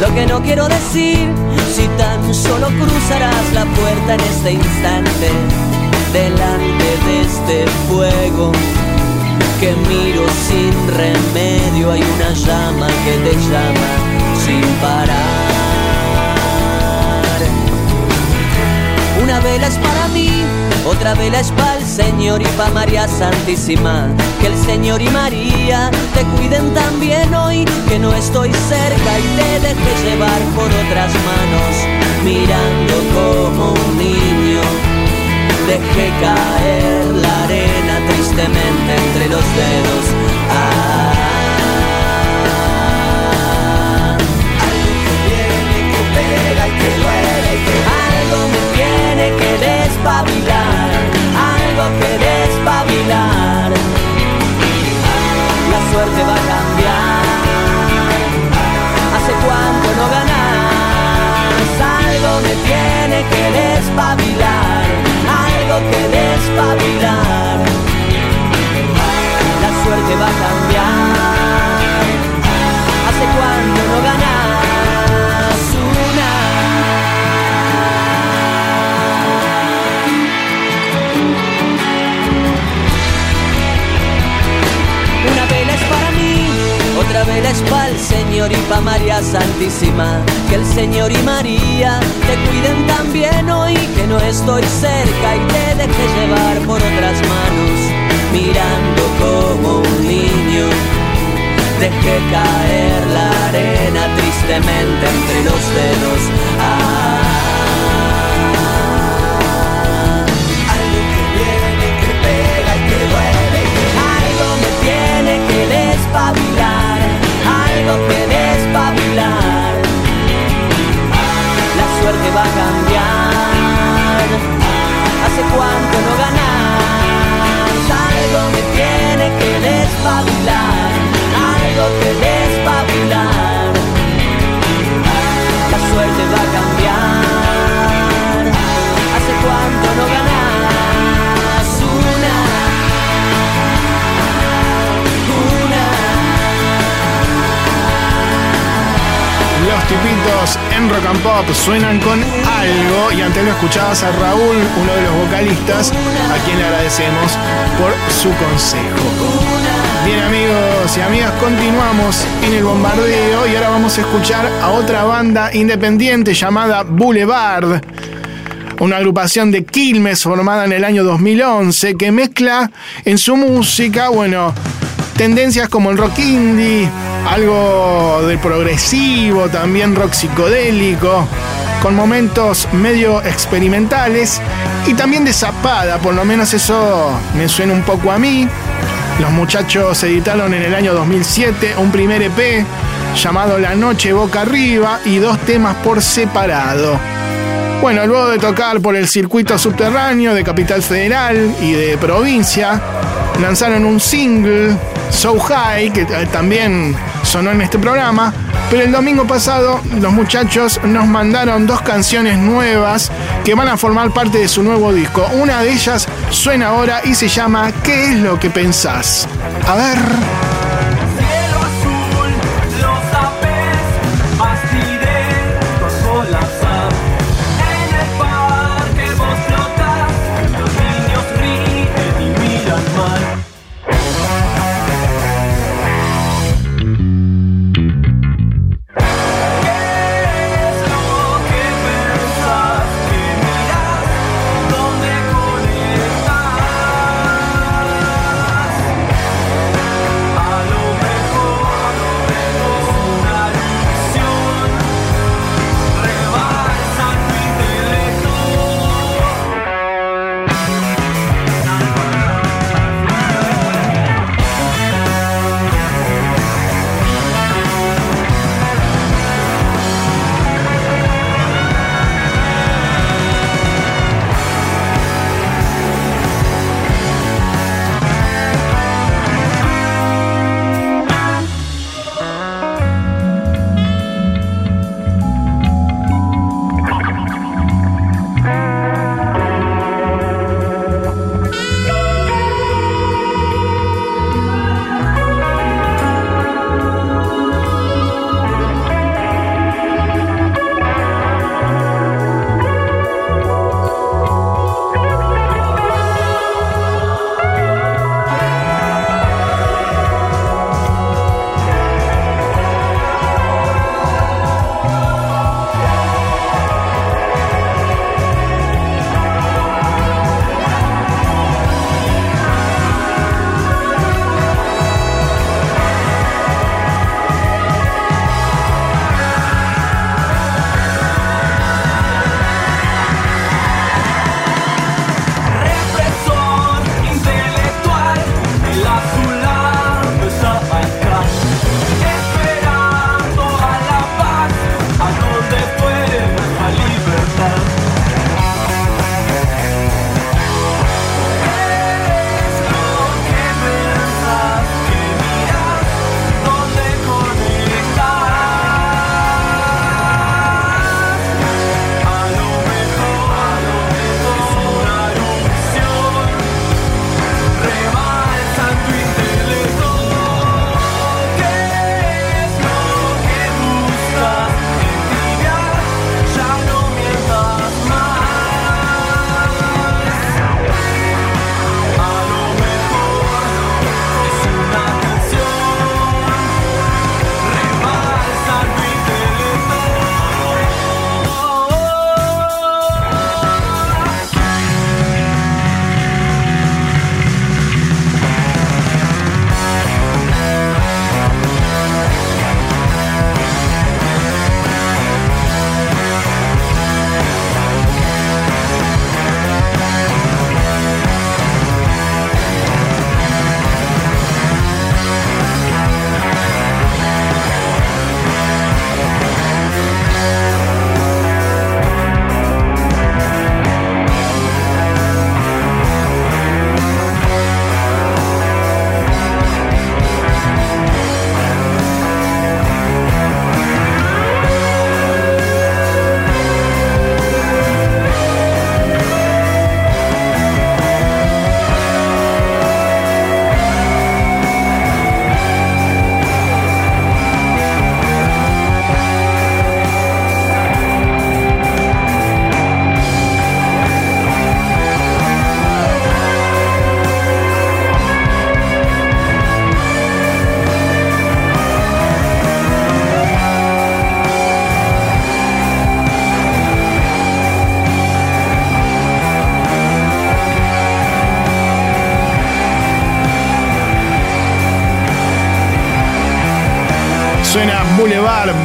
[SPEAKER 9] lo que no quiero decir. Si tan solo cruzarás la puerta en este instante, delante de este fuego que miro sin remedio, hay una llama que te llama sin parar. Una vela es para mí, otra vela es para el Señor y para María Santísima. Que el Señor y María te cuiden también hoy, que no estoy cerca y te deje llevar por otras manos, mirando como un niño. Dejé caer la arena tristemente entre los dedos. Ah. Algo que viene, que pega y que duele, que algo me tiene que despabilar, algo que despabilar. La suerte va a cambiar. ¿Hace cuánto no ganas? Algo me tiene que despabilar, algo que despabilar. La suerte va Señor y para María Santísima. Que el Señor y María te cuiden también hoy, que no estoy cerca y te deje llevar por otras manos, mirando como un niño. Dejé caer la arena tristemente entre los dedos. Ah. Algo que viene, que pega y que duele, algo me tiene que despabilar, algo que Suerte va a cambiar. ¿Hace cuánto no ganas? Algo me tiene que despabilar, algo que despabilar.
[SPEAKER 1] En Rock and Pop suenan con algo y antes lo escuchabas a Raúl, uno de los vocalistas, a quien le agradecemos por su consejo. Bien amigos y amigas, continuamos en el bombardeo y ahora vamos a escuchar a otra banda independiente llamada Boulevard. Una agrupación de Quilmes formada en el año 2011 que mezcla en su música, bueno, tendencias como el rock indie, algo del progresivo, también rock psicodélico, con momentos medio experimentales y también de zapada, por lo menos eso me suena un poco a mí. Los muchachos editaron en el año 2007 un primer EP llamado La Noche Boca Arriba y dos temas por separado. Bueno, luego de tocar por el circuito subterráneo de Capital Federal y de provincia, lanzaron un single, So High, que eh, también sonó en este programa. Pero el domingo pasado los muchachos nos mandaron dos canciones nuevas que van a formar parte de su nuevo disco. Una de ellas suena ahora y se llama ¿Qué es lo que pensás? A ver.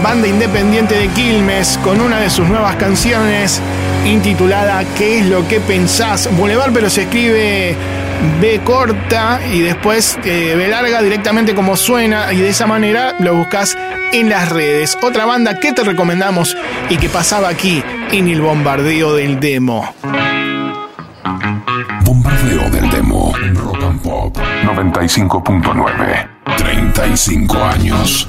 [SPEAKER 1] Banda independiente de Quilmes, con una de sus nuevas canciones intitulada ¿Qué es lo que pensás? Boulevard, pero se escribe B corta y después eh, B larga directamente como suena y de esa manera lo buscas en las redes. Otra banda que te recomendamos y que pasaba aquí en el bombardeo del demo.
[SPEAKER 3] Bombardeo del demo Rock and Pop
[SPEAKER 9] 95.9. 35 años.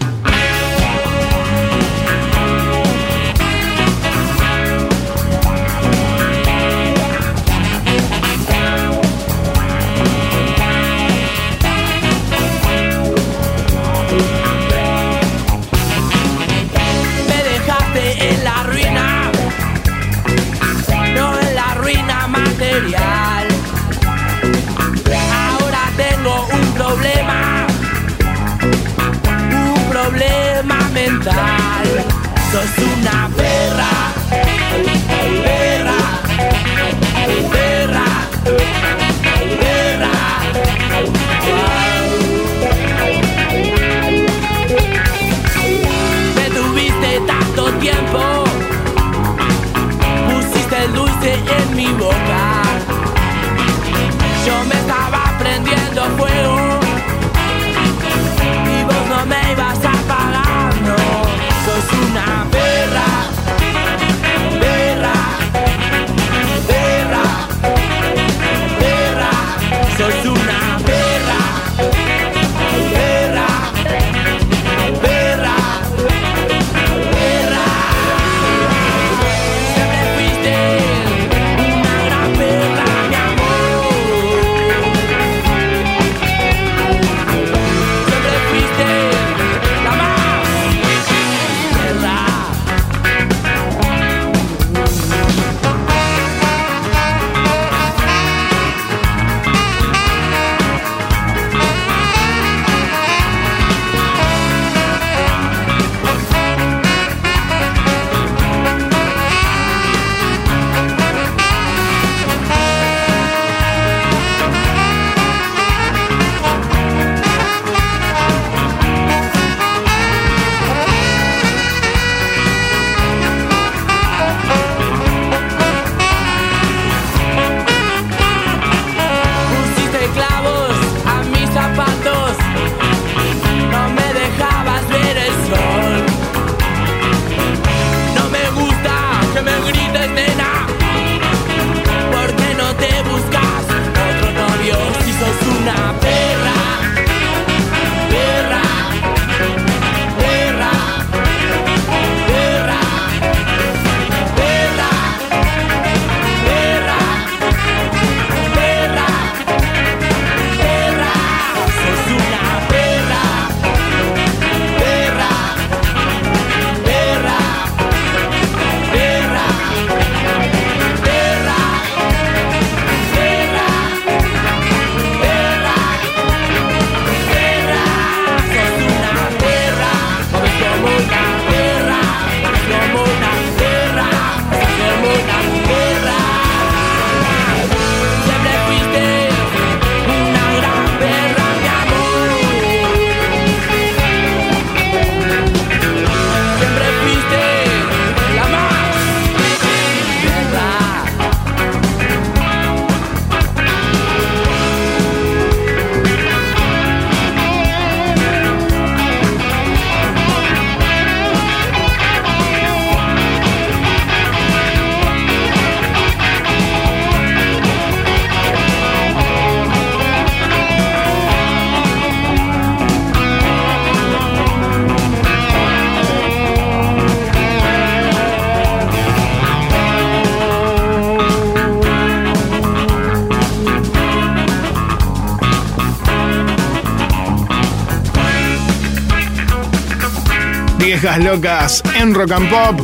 [SPEAKER 1] Locas en rock and pop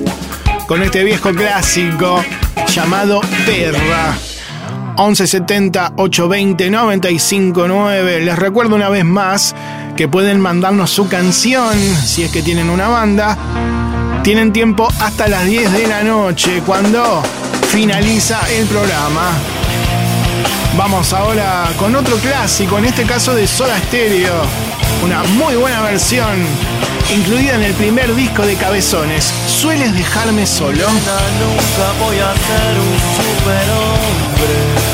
[SPEAKER 1] con este viejo clásico llamado Perra. 1170 820 959. Les recuerdo una vez más que pueden mandarnos su canción si es que tienen una banda. Tienen tiempo hasta las 10 de la noche cuando finaliza el programa. Vamos ahora con otro clásico, en este caso de Soda Stereo. Una muy buena versión, incluida en el primer disco de Cabezones. Sueles dejarme solo.
[SPEAKER 16] Nunca voy a ser un superhombre.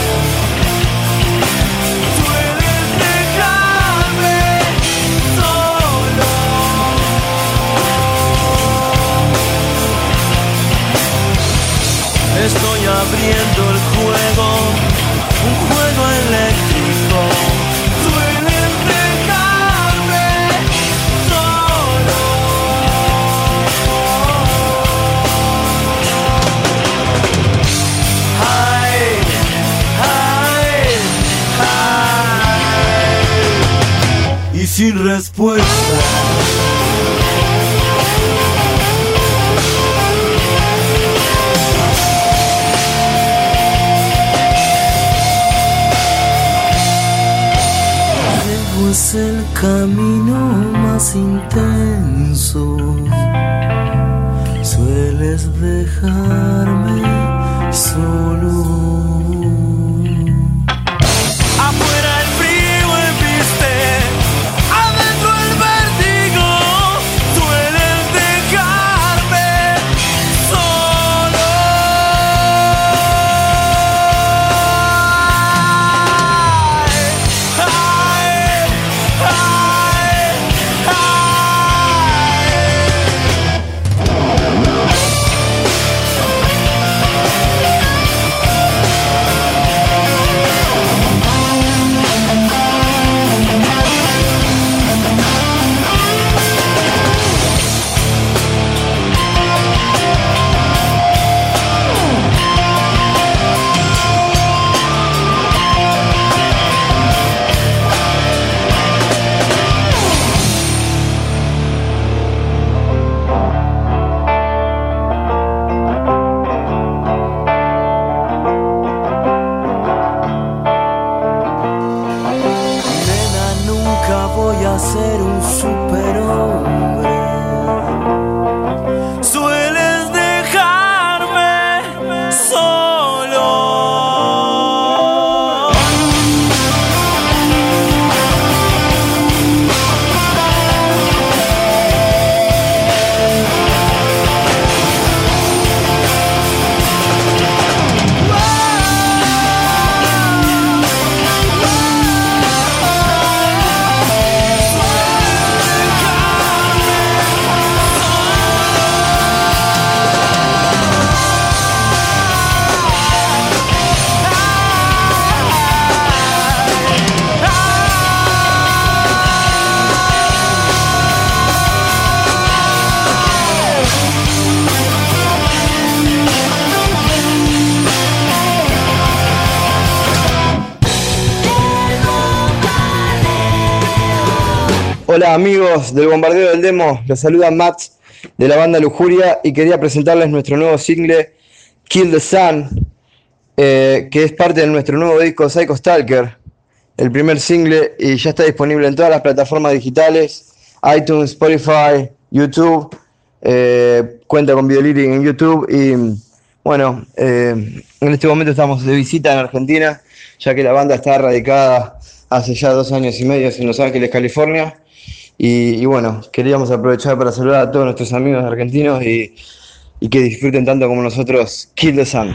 [SPEAKER 16] Estoy abriendo el juego, un juego eléctrico.
[SPEAKER 13] Sin respuesta. El camino más intenso. Sueles dejarme solo.
[SPEAKER 17] Hola amigos del Bombardeo del Demo, los saluda Matt de la banda Lujuria y quería presentarles nuestro nuevo single Kill the Sun, eh, que es parte de nuestro nuevo disco Psycho Stalker, el primer single y ya está disponible en todas las plataformas digitales, iTunes, Spotify, YouTube, eh, cuenta con Video Lyric en YouTube y bueno, eh, en este momento estamos de visita en Argentina, ya que la banda está radicada hace ya dos años y medio en Los Ángeles, California. Y, bueno, queríamos aprovechar para saludar a todos nuestros amigos argentinos y, y que disfruten tanto como nosotros Kill the Sun.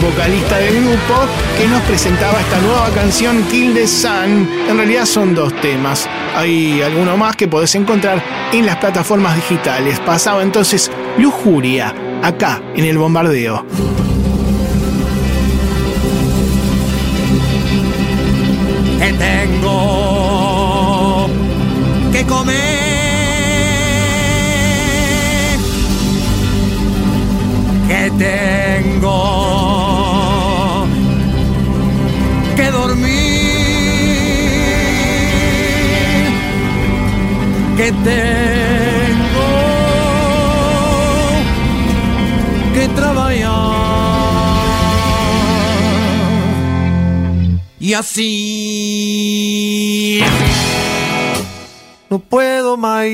[SPEAKER 1] Vocalista del grupo, que nos presentaba esta nueva canción Kill the Sun. En realidad son dos temas. Hay alguno más que podés encontrar en las plataformas digitales. Pasaba entonces Lujuria, acá en el bombardeo.
[SPEAKER 18] que tengo que comer, tengo que tengo que trabajar. Y así no puedo más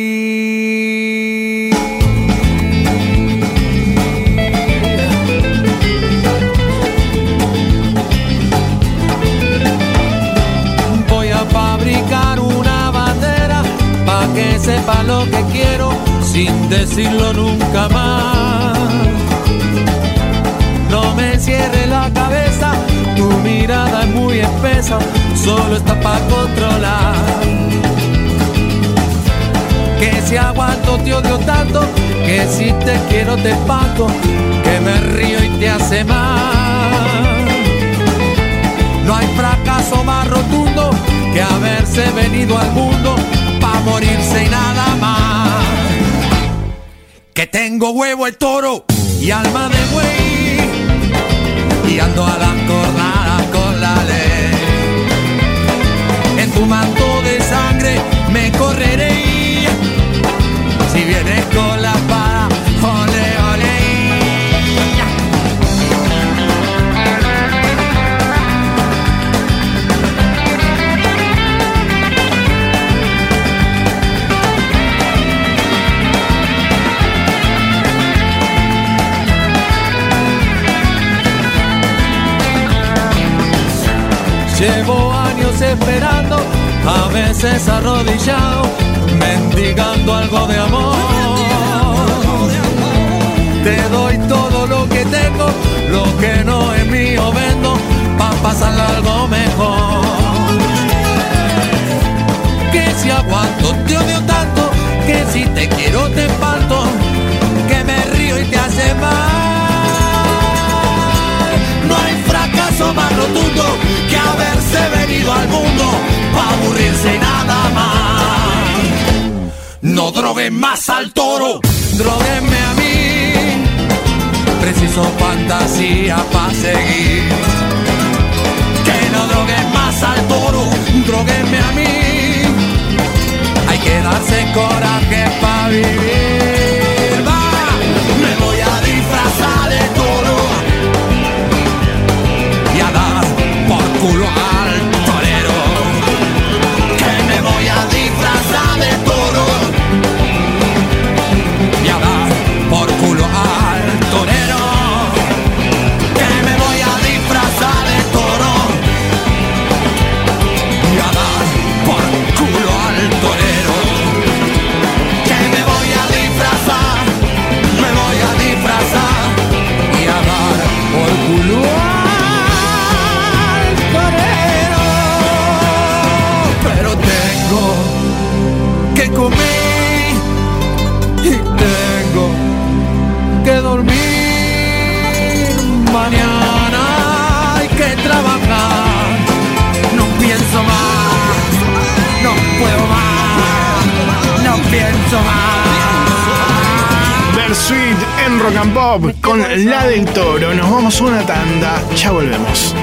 [SPEAKER 18] sepa lo que quiero sin decirlo nunca más. No me cierre la cabeza, tu mirada es muy espesa, solo está para controlar. Que si aguanto te odio tanto, que si te quiero te espanto, que me río y te hace mal. No hay fracaso más rotundo que haberse venido al mundo morirse y nada más. Que tengo huevo el toro y alma de buey y ando a las jornadas con la ley. En tu manto de sangre me correré. Si vienes con a veces arrodillado, mendigando algo de amor. Te doy todo lo que tengo, lo que no es mío vendo, pa' pasar algo mejor. Que si aguanto te odio tanto, que si te quiero te espanto, que me río y te hace mal. Más rotundo que haberse venido al mundo para aburrirse nada más. No droguen más al toro, droguenme a mí. Preciso fantasía para seguir. Que no droguen más al toro, droguenme a mí. Hay que darse coraje para vivir. Culo
[SPEAKER 1] Bersuit en Rock and Pop con la del toro. Nos vamos a una tanda, ya volvemos.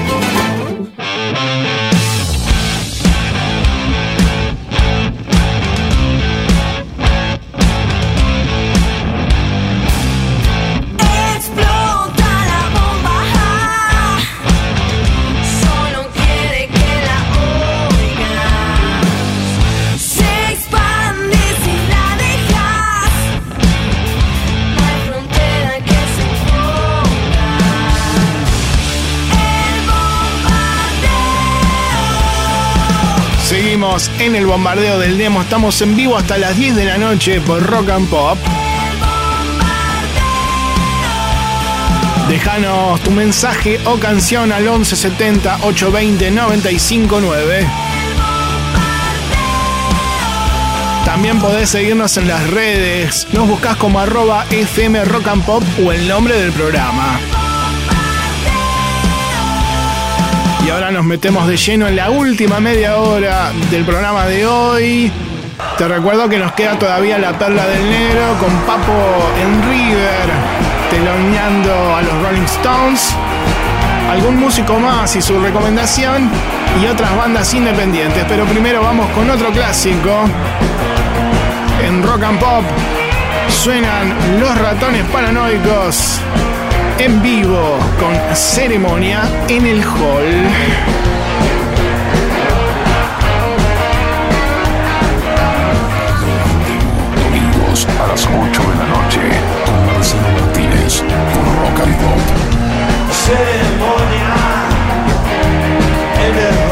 [SPEAKER 1] En el bombardeo del demo. Estamos en vivo hasta las 10 de la noche por Rock and Pop. Déjanos tu mensaje o canción al 1170 820 959. También podés seguirnos en las redes. Nos buscas como arroba FM Rock and Pop o el nombre del programa. Y ahora nos metemos de lleno en la última media hora del programa de hoy. Te recuerdo que nos queda todavía la perla del negro con Papo en River, teloneando a los Rolling Stones, algún músico más y su recomendación y otras bandas independientes. Pero primero vamos con otro clásico. En Rock and Pop suenan Los Ratones Paranoicos en vivo con ceremonia en el hall.
[SPEAKER 3] Domingos a las 8 de la noche con Marcelo Martínez por Rock and Pop.
[SPEAKER 19] Ceremonia en el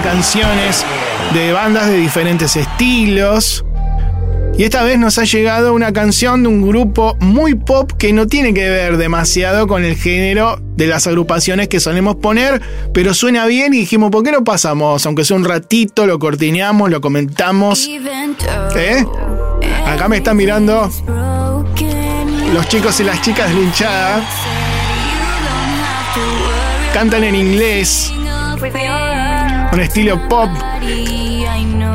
[SPEAKER 1] canciones de bandas de diferentes estilos. Y esta vez nos ha llegado una canción de un grupo muy pop que no tiene que ver demasiado con el género de las agrupaciones que solemos poner, pero suena bien y dijimos, ¿por qué no pasamos? Aunque sea un ratito, lo cortineamos, lo comentamos. ¿Eh? Acá me están mirando los chicos y las chicas de. Cantan en inglés, un estilo pop.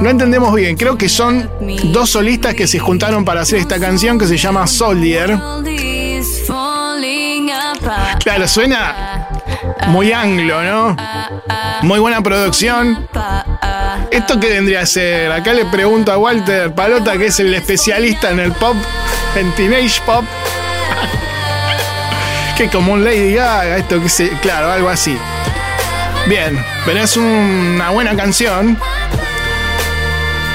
[SPEAKER 1] No entendemos bien, creo que son dos solistas que se juntaron para hacer esta canción que se llama Soldier. Claro, suena muy anglo, ¿no? Muy buena producción. ¿Esto qué vendría a ser? Acá le pregunto a Walter Palota, que es el especialista en el pop, en teenage pop. que como un Lady Gaga, esto que se. Claro, algo así. Bien, pero es una buena canción.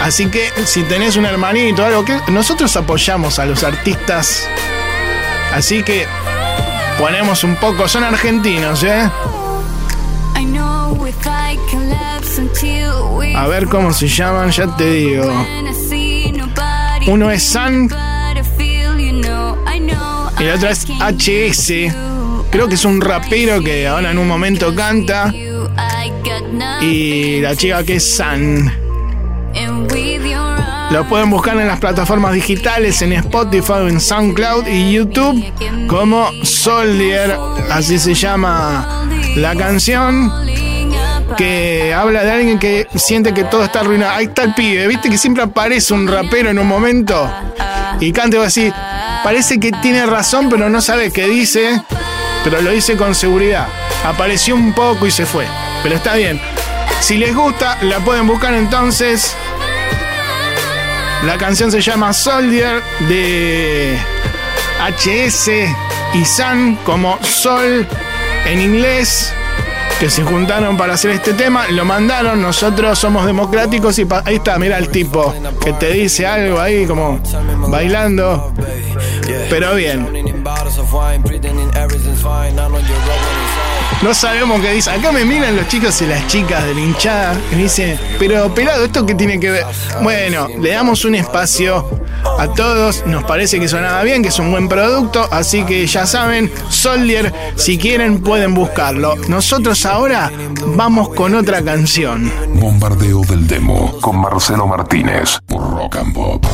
[SPEAKER 1] Así que si tenés un hermanito o algo que. Nosotros apoyamos a los artistas. Así que ponemos un poco. Son argentinos, ¿eh? A ver cómo se llaman, ya te digo. Uno es San y la otra es HS. Creo que es un rapero que ahora en un momento canta. Y la chica que es San. Lo pueden buscar en las plataformas digitales, en Spotify, en SoundCloud y YouTube como Soldier, así se llama la canción que habla de alguien que siente que todo está arruinado. Ahí está el pibe, viste que siempre aparece un rapero en un momento y canta así. Parece que tiene razón, pero no sabe qué dice, pero lo dice con seguridad. Apareció un poco y se fue, pero está bien. Si les gusta, la pueden buscar entonces. La canción se llama Soldier de HS y San como Sol en inglés que se juntaron para hacer este tema, lo mandaron, nosotros somos democráticos y ahí está, mira el tipo que te dice algo ahí como bailando, pero bien. No sabemos qué dice. Acá me miran los chicos y las chicas de la hinchada y me dicen, pero pelado, ¿esto qué tiene que ver? Bueno, le damos un espacio a todos. Nos parece que sonaba bien, que es un buen producto. Así que ya saben, Soldier, si quieren pueden buscarlo. Nosotros ahora vamos con otra canción.
[SPEAKER 3] Bombardeo del demo con Marcelo Martínez por Rock and Pop.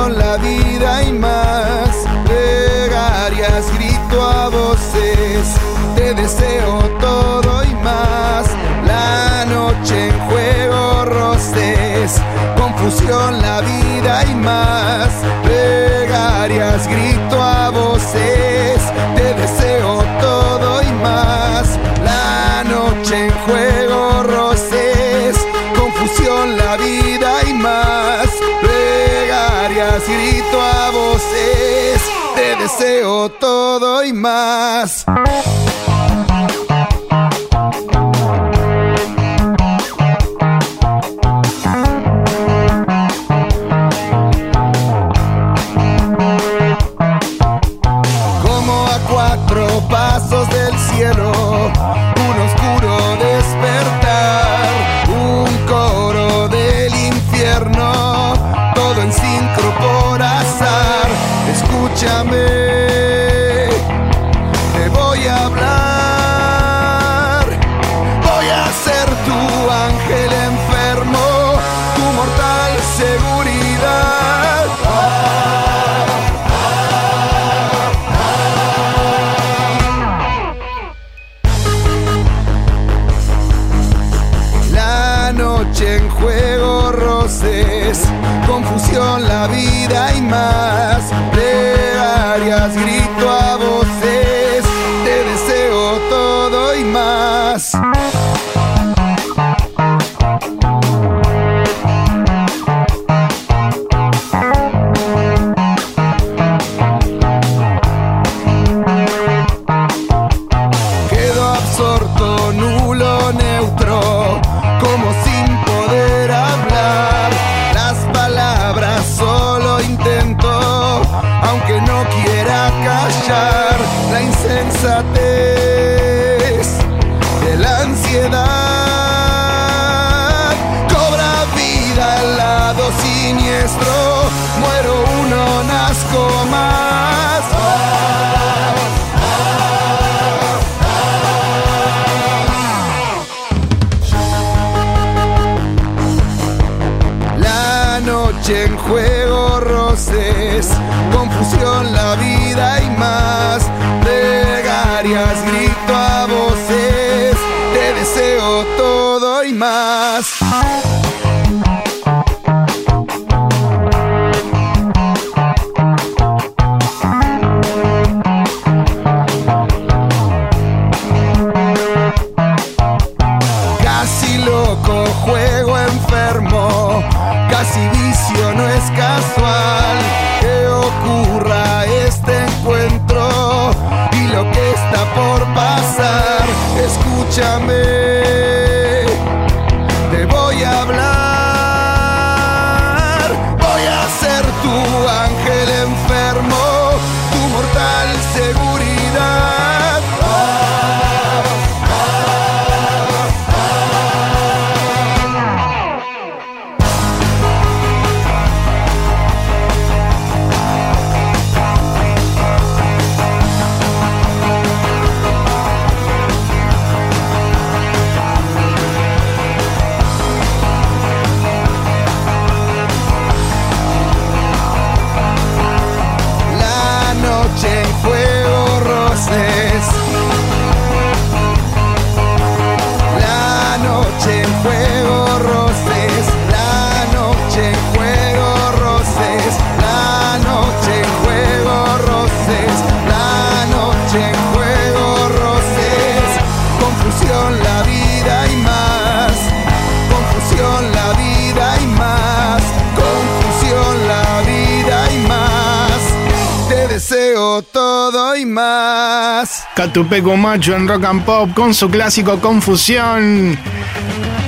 [SPEAKER 11] Confusión, la vida y más. Plegarias, grito a voces, te deseo todo y más. La noche en juego, roces, confusión, la vida y más. Plegarias, deseo todo y más. Todo y más.
[SPEAKER 1] Catupeco Macho en Rock and Pop con su clásico Confusión.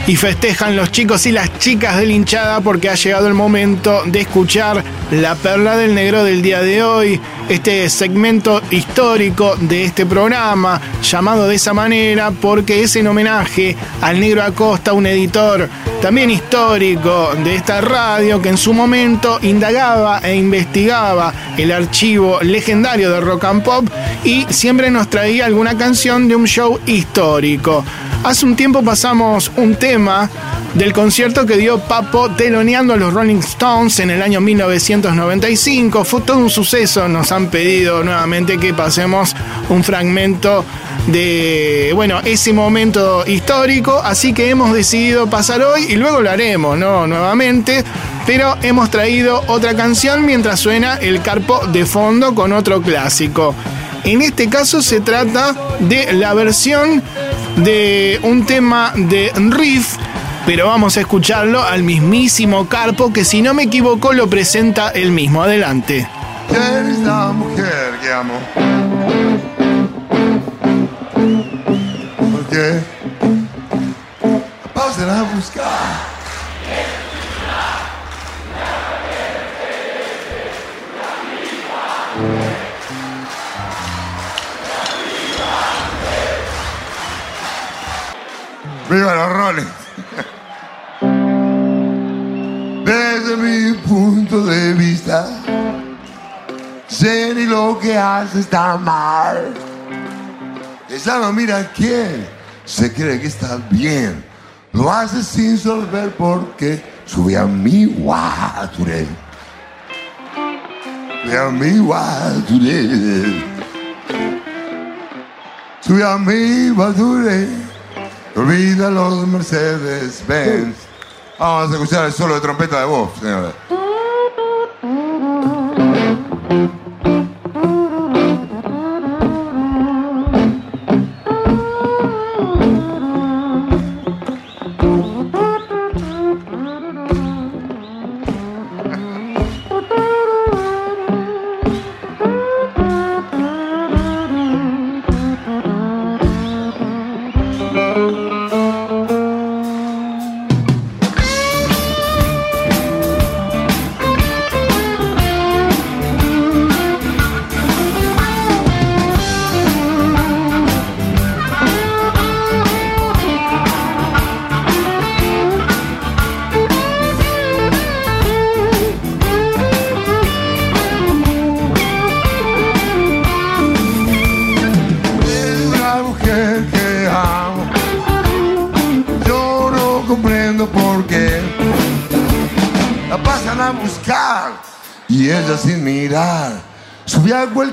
[SPEAKER 1] Y festejan los chicos y las chicas de la hinchada porque ha llegado el momento de escuchar La Perla del Negro del día de hoy, este segmento histórico de este programa, llamado de esa manera porque es en homenaje al Negro Acosta, un editor también histórico de esta radio que en su momento indagaba e investigaba el archivo legendario de Rock and Pop y siempre nos traía alguna canción de un show histórico. Hace un tiempo pasamos un tema del concierto que dio Papo teloneando a los Rolling Stones en el año 1995. Fue todo un suceso, nos han pedido nuevamente que pasemos un fragmento de, bueno, ese momento histórico, así que hemos decidido pasar hoy y luego lo haremos, ¿no? Nuevamente, pero hemos traído otra canción mientras suena el carpo de fondo con otro clásico. En este caso se trata de la versión de un tema de riff, pero vamos a escucharlo al mismísimo Carpo que si no me equivoco lo presenta él mismo. Adelante.
[SPEAKER 20] La mujer que amo. Buscar. ¡Viva los roles! Desde mi punto de vista, sé ni lo que hace está mal. Ella no mira quién, se cree que está bien. Lo hace sin solver porque sube a mi guature. Sube a mi guature. Sube a mi guature. Olvida los Mercedes Benz. Vamos a escuchar el solo de trompeta de voz, señores.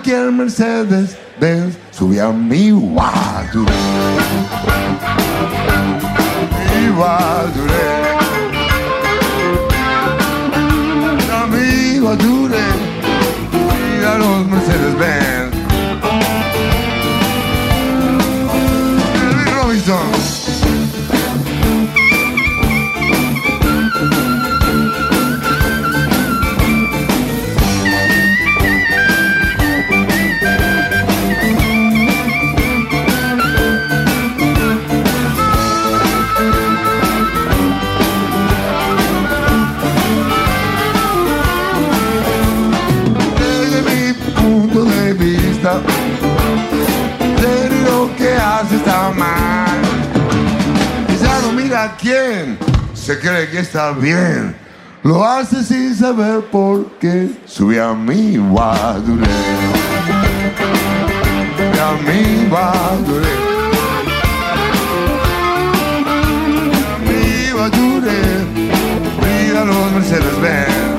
[SPEAKER 20] aquí Mercedes Benz, subí a mi Guaduré. Mi Guaduré. Bien. Lo hace sin saber por qué. Sube a mi guadure. A mi guadure. A mi guadure. Mira los Mercedes Benz.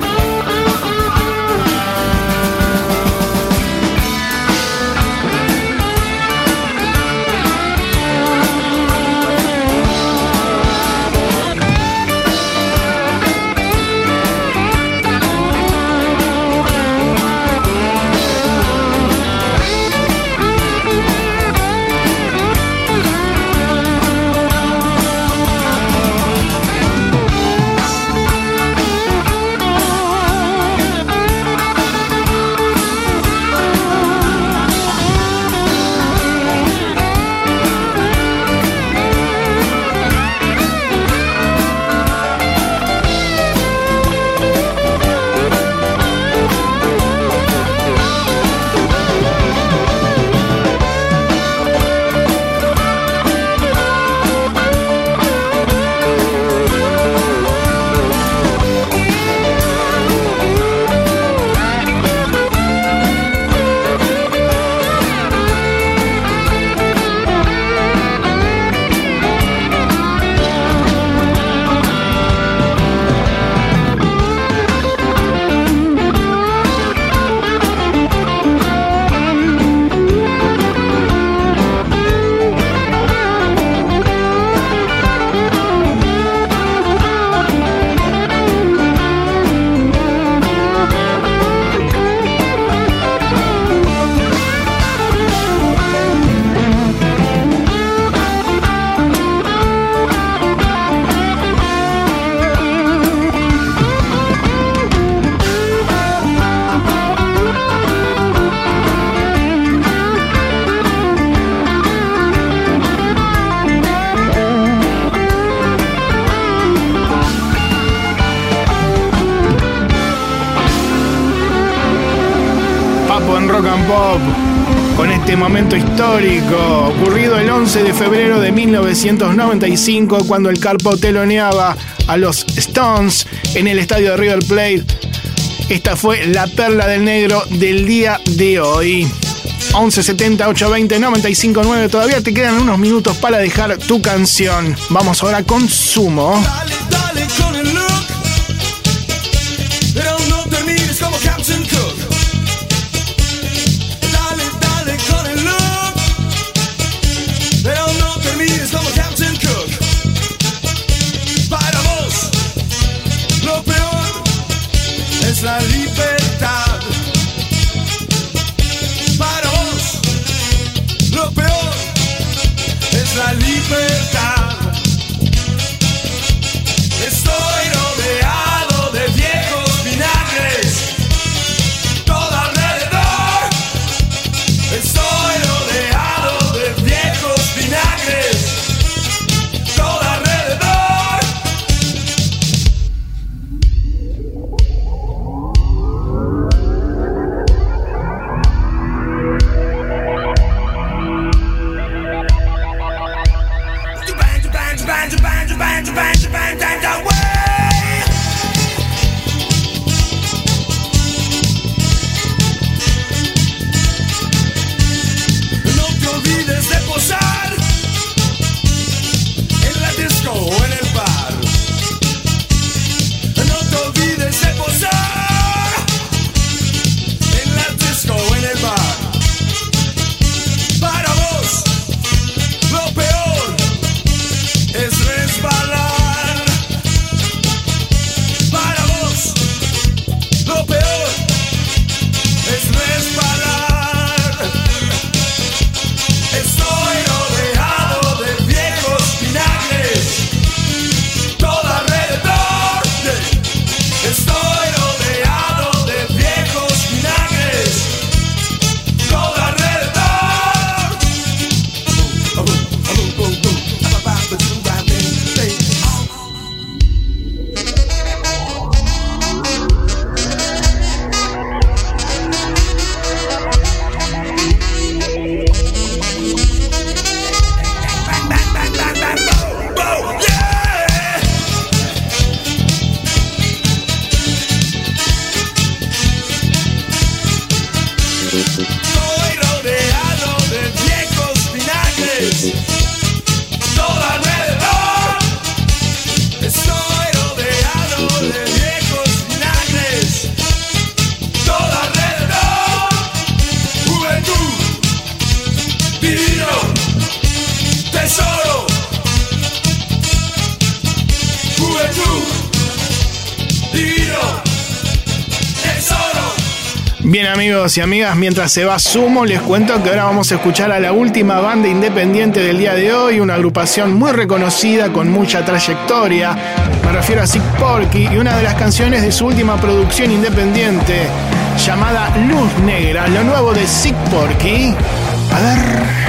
[SPEAKER 12] Histórico ocurrido el 11 de febrero de 1995 cuando el Carpo teloneaba a los Stones en el estadio de River Plate. Esta fue la perla del negro del día de hoy. 11 70 820 95 9 todavía te quedan unos minutos para dejar tu canción. Vamos ahora con Sumo.
[SPEAKER 19] first time. Y amigas, mientras se va Sumo, les cuento que ahora vamos a escuchar a la última banda independiente del día de hoy, una agrupación muy reconocida con mucha trayectoria. Me refiero a Sick Porky y una de las canciones de su última producción independiente llamada Luz Negra, lo nuevo de Sick Porky. A ver.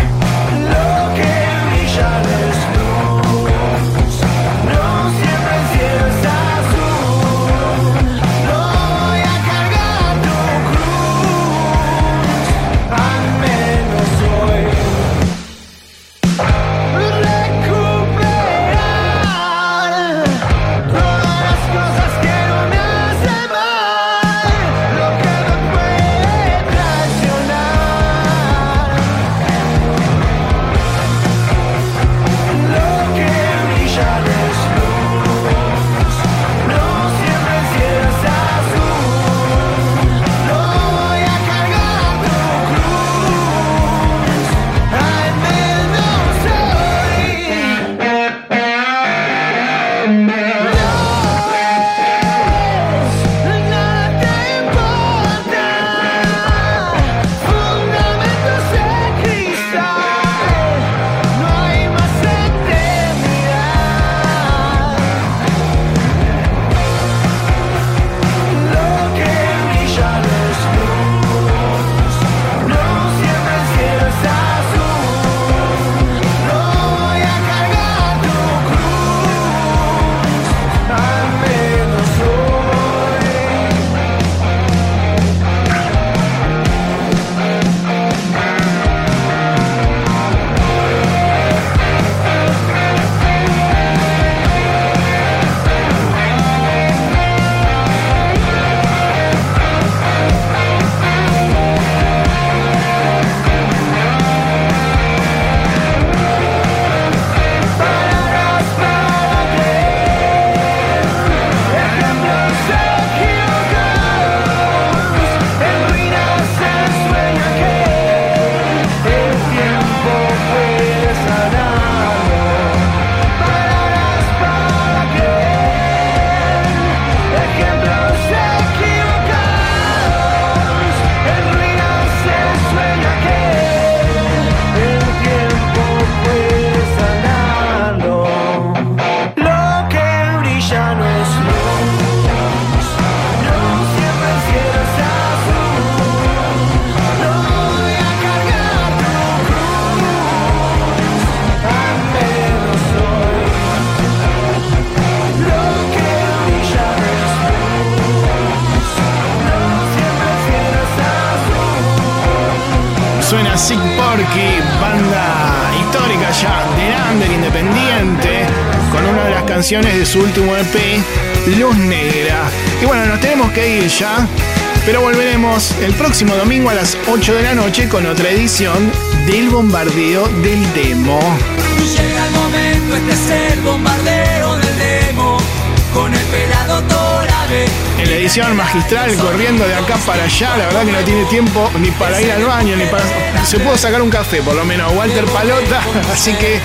[SPEAKER 19] Su último EP, Luz Negra. Y bueno, nos tenemos que ir ya, pero volveremos el próximo domingo a las 8 de la noche con otra edición del bombardeo del demo.
[SPEAKER 9] Llega el momento, este es el bombardeo del demo Con el pelado
[SPEAKER 19] En la edición magistral, corriendo de acá para allá, la verdad que no tiene tiempo ni para ir al baño, ni para... Se pudo sacar un café, por lo menos, Walter Palota, así que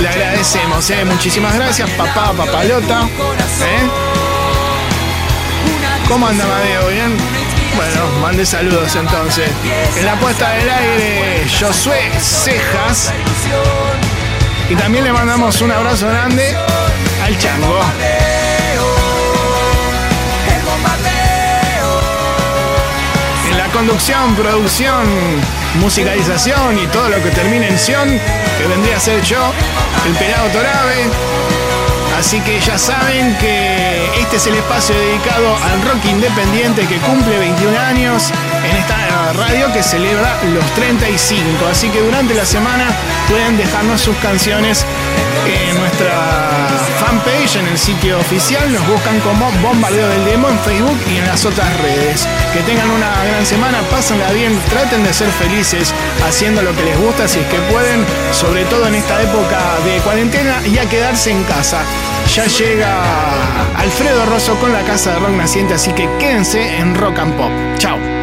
[SPEAKER 19] le agradecemos, ¿eh? Muchísimas gracias, papá, papalota. ¿eh? ¿Cómo anda Madeo? ¿Bien? Bueno, mande saludos entonces. En la puesta del aire, Josué Cejas. Y también le mandamos un abrazo grande al Chango. Conducción, producción, musicalización y todo lo que termine en ción, que vendría a ser yo, el pelado Torabe. Así que ya saben que este es el espacio dedicado al rock independiente que cumple 21 años en esta radio que celebra los 35. Así que durante la semana pueden dejarnos sus canciones en nuestra en el sitio oficial. Nos buscan como Bombardeo del Demo en Facebook y en las otras redes. Que tengan una gran semana, pásenla bien, traten de ser felices haciendo lo que les gusta si es que pueden, sobre todo en esta época de cuarentena y a quedarse en casa. Ya llega Alfredo Rosso con la Casa de Rock Naciente, así que quédense en Rock and Pop. Chao.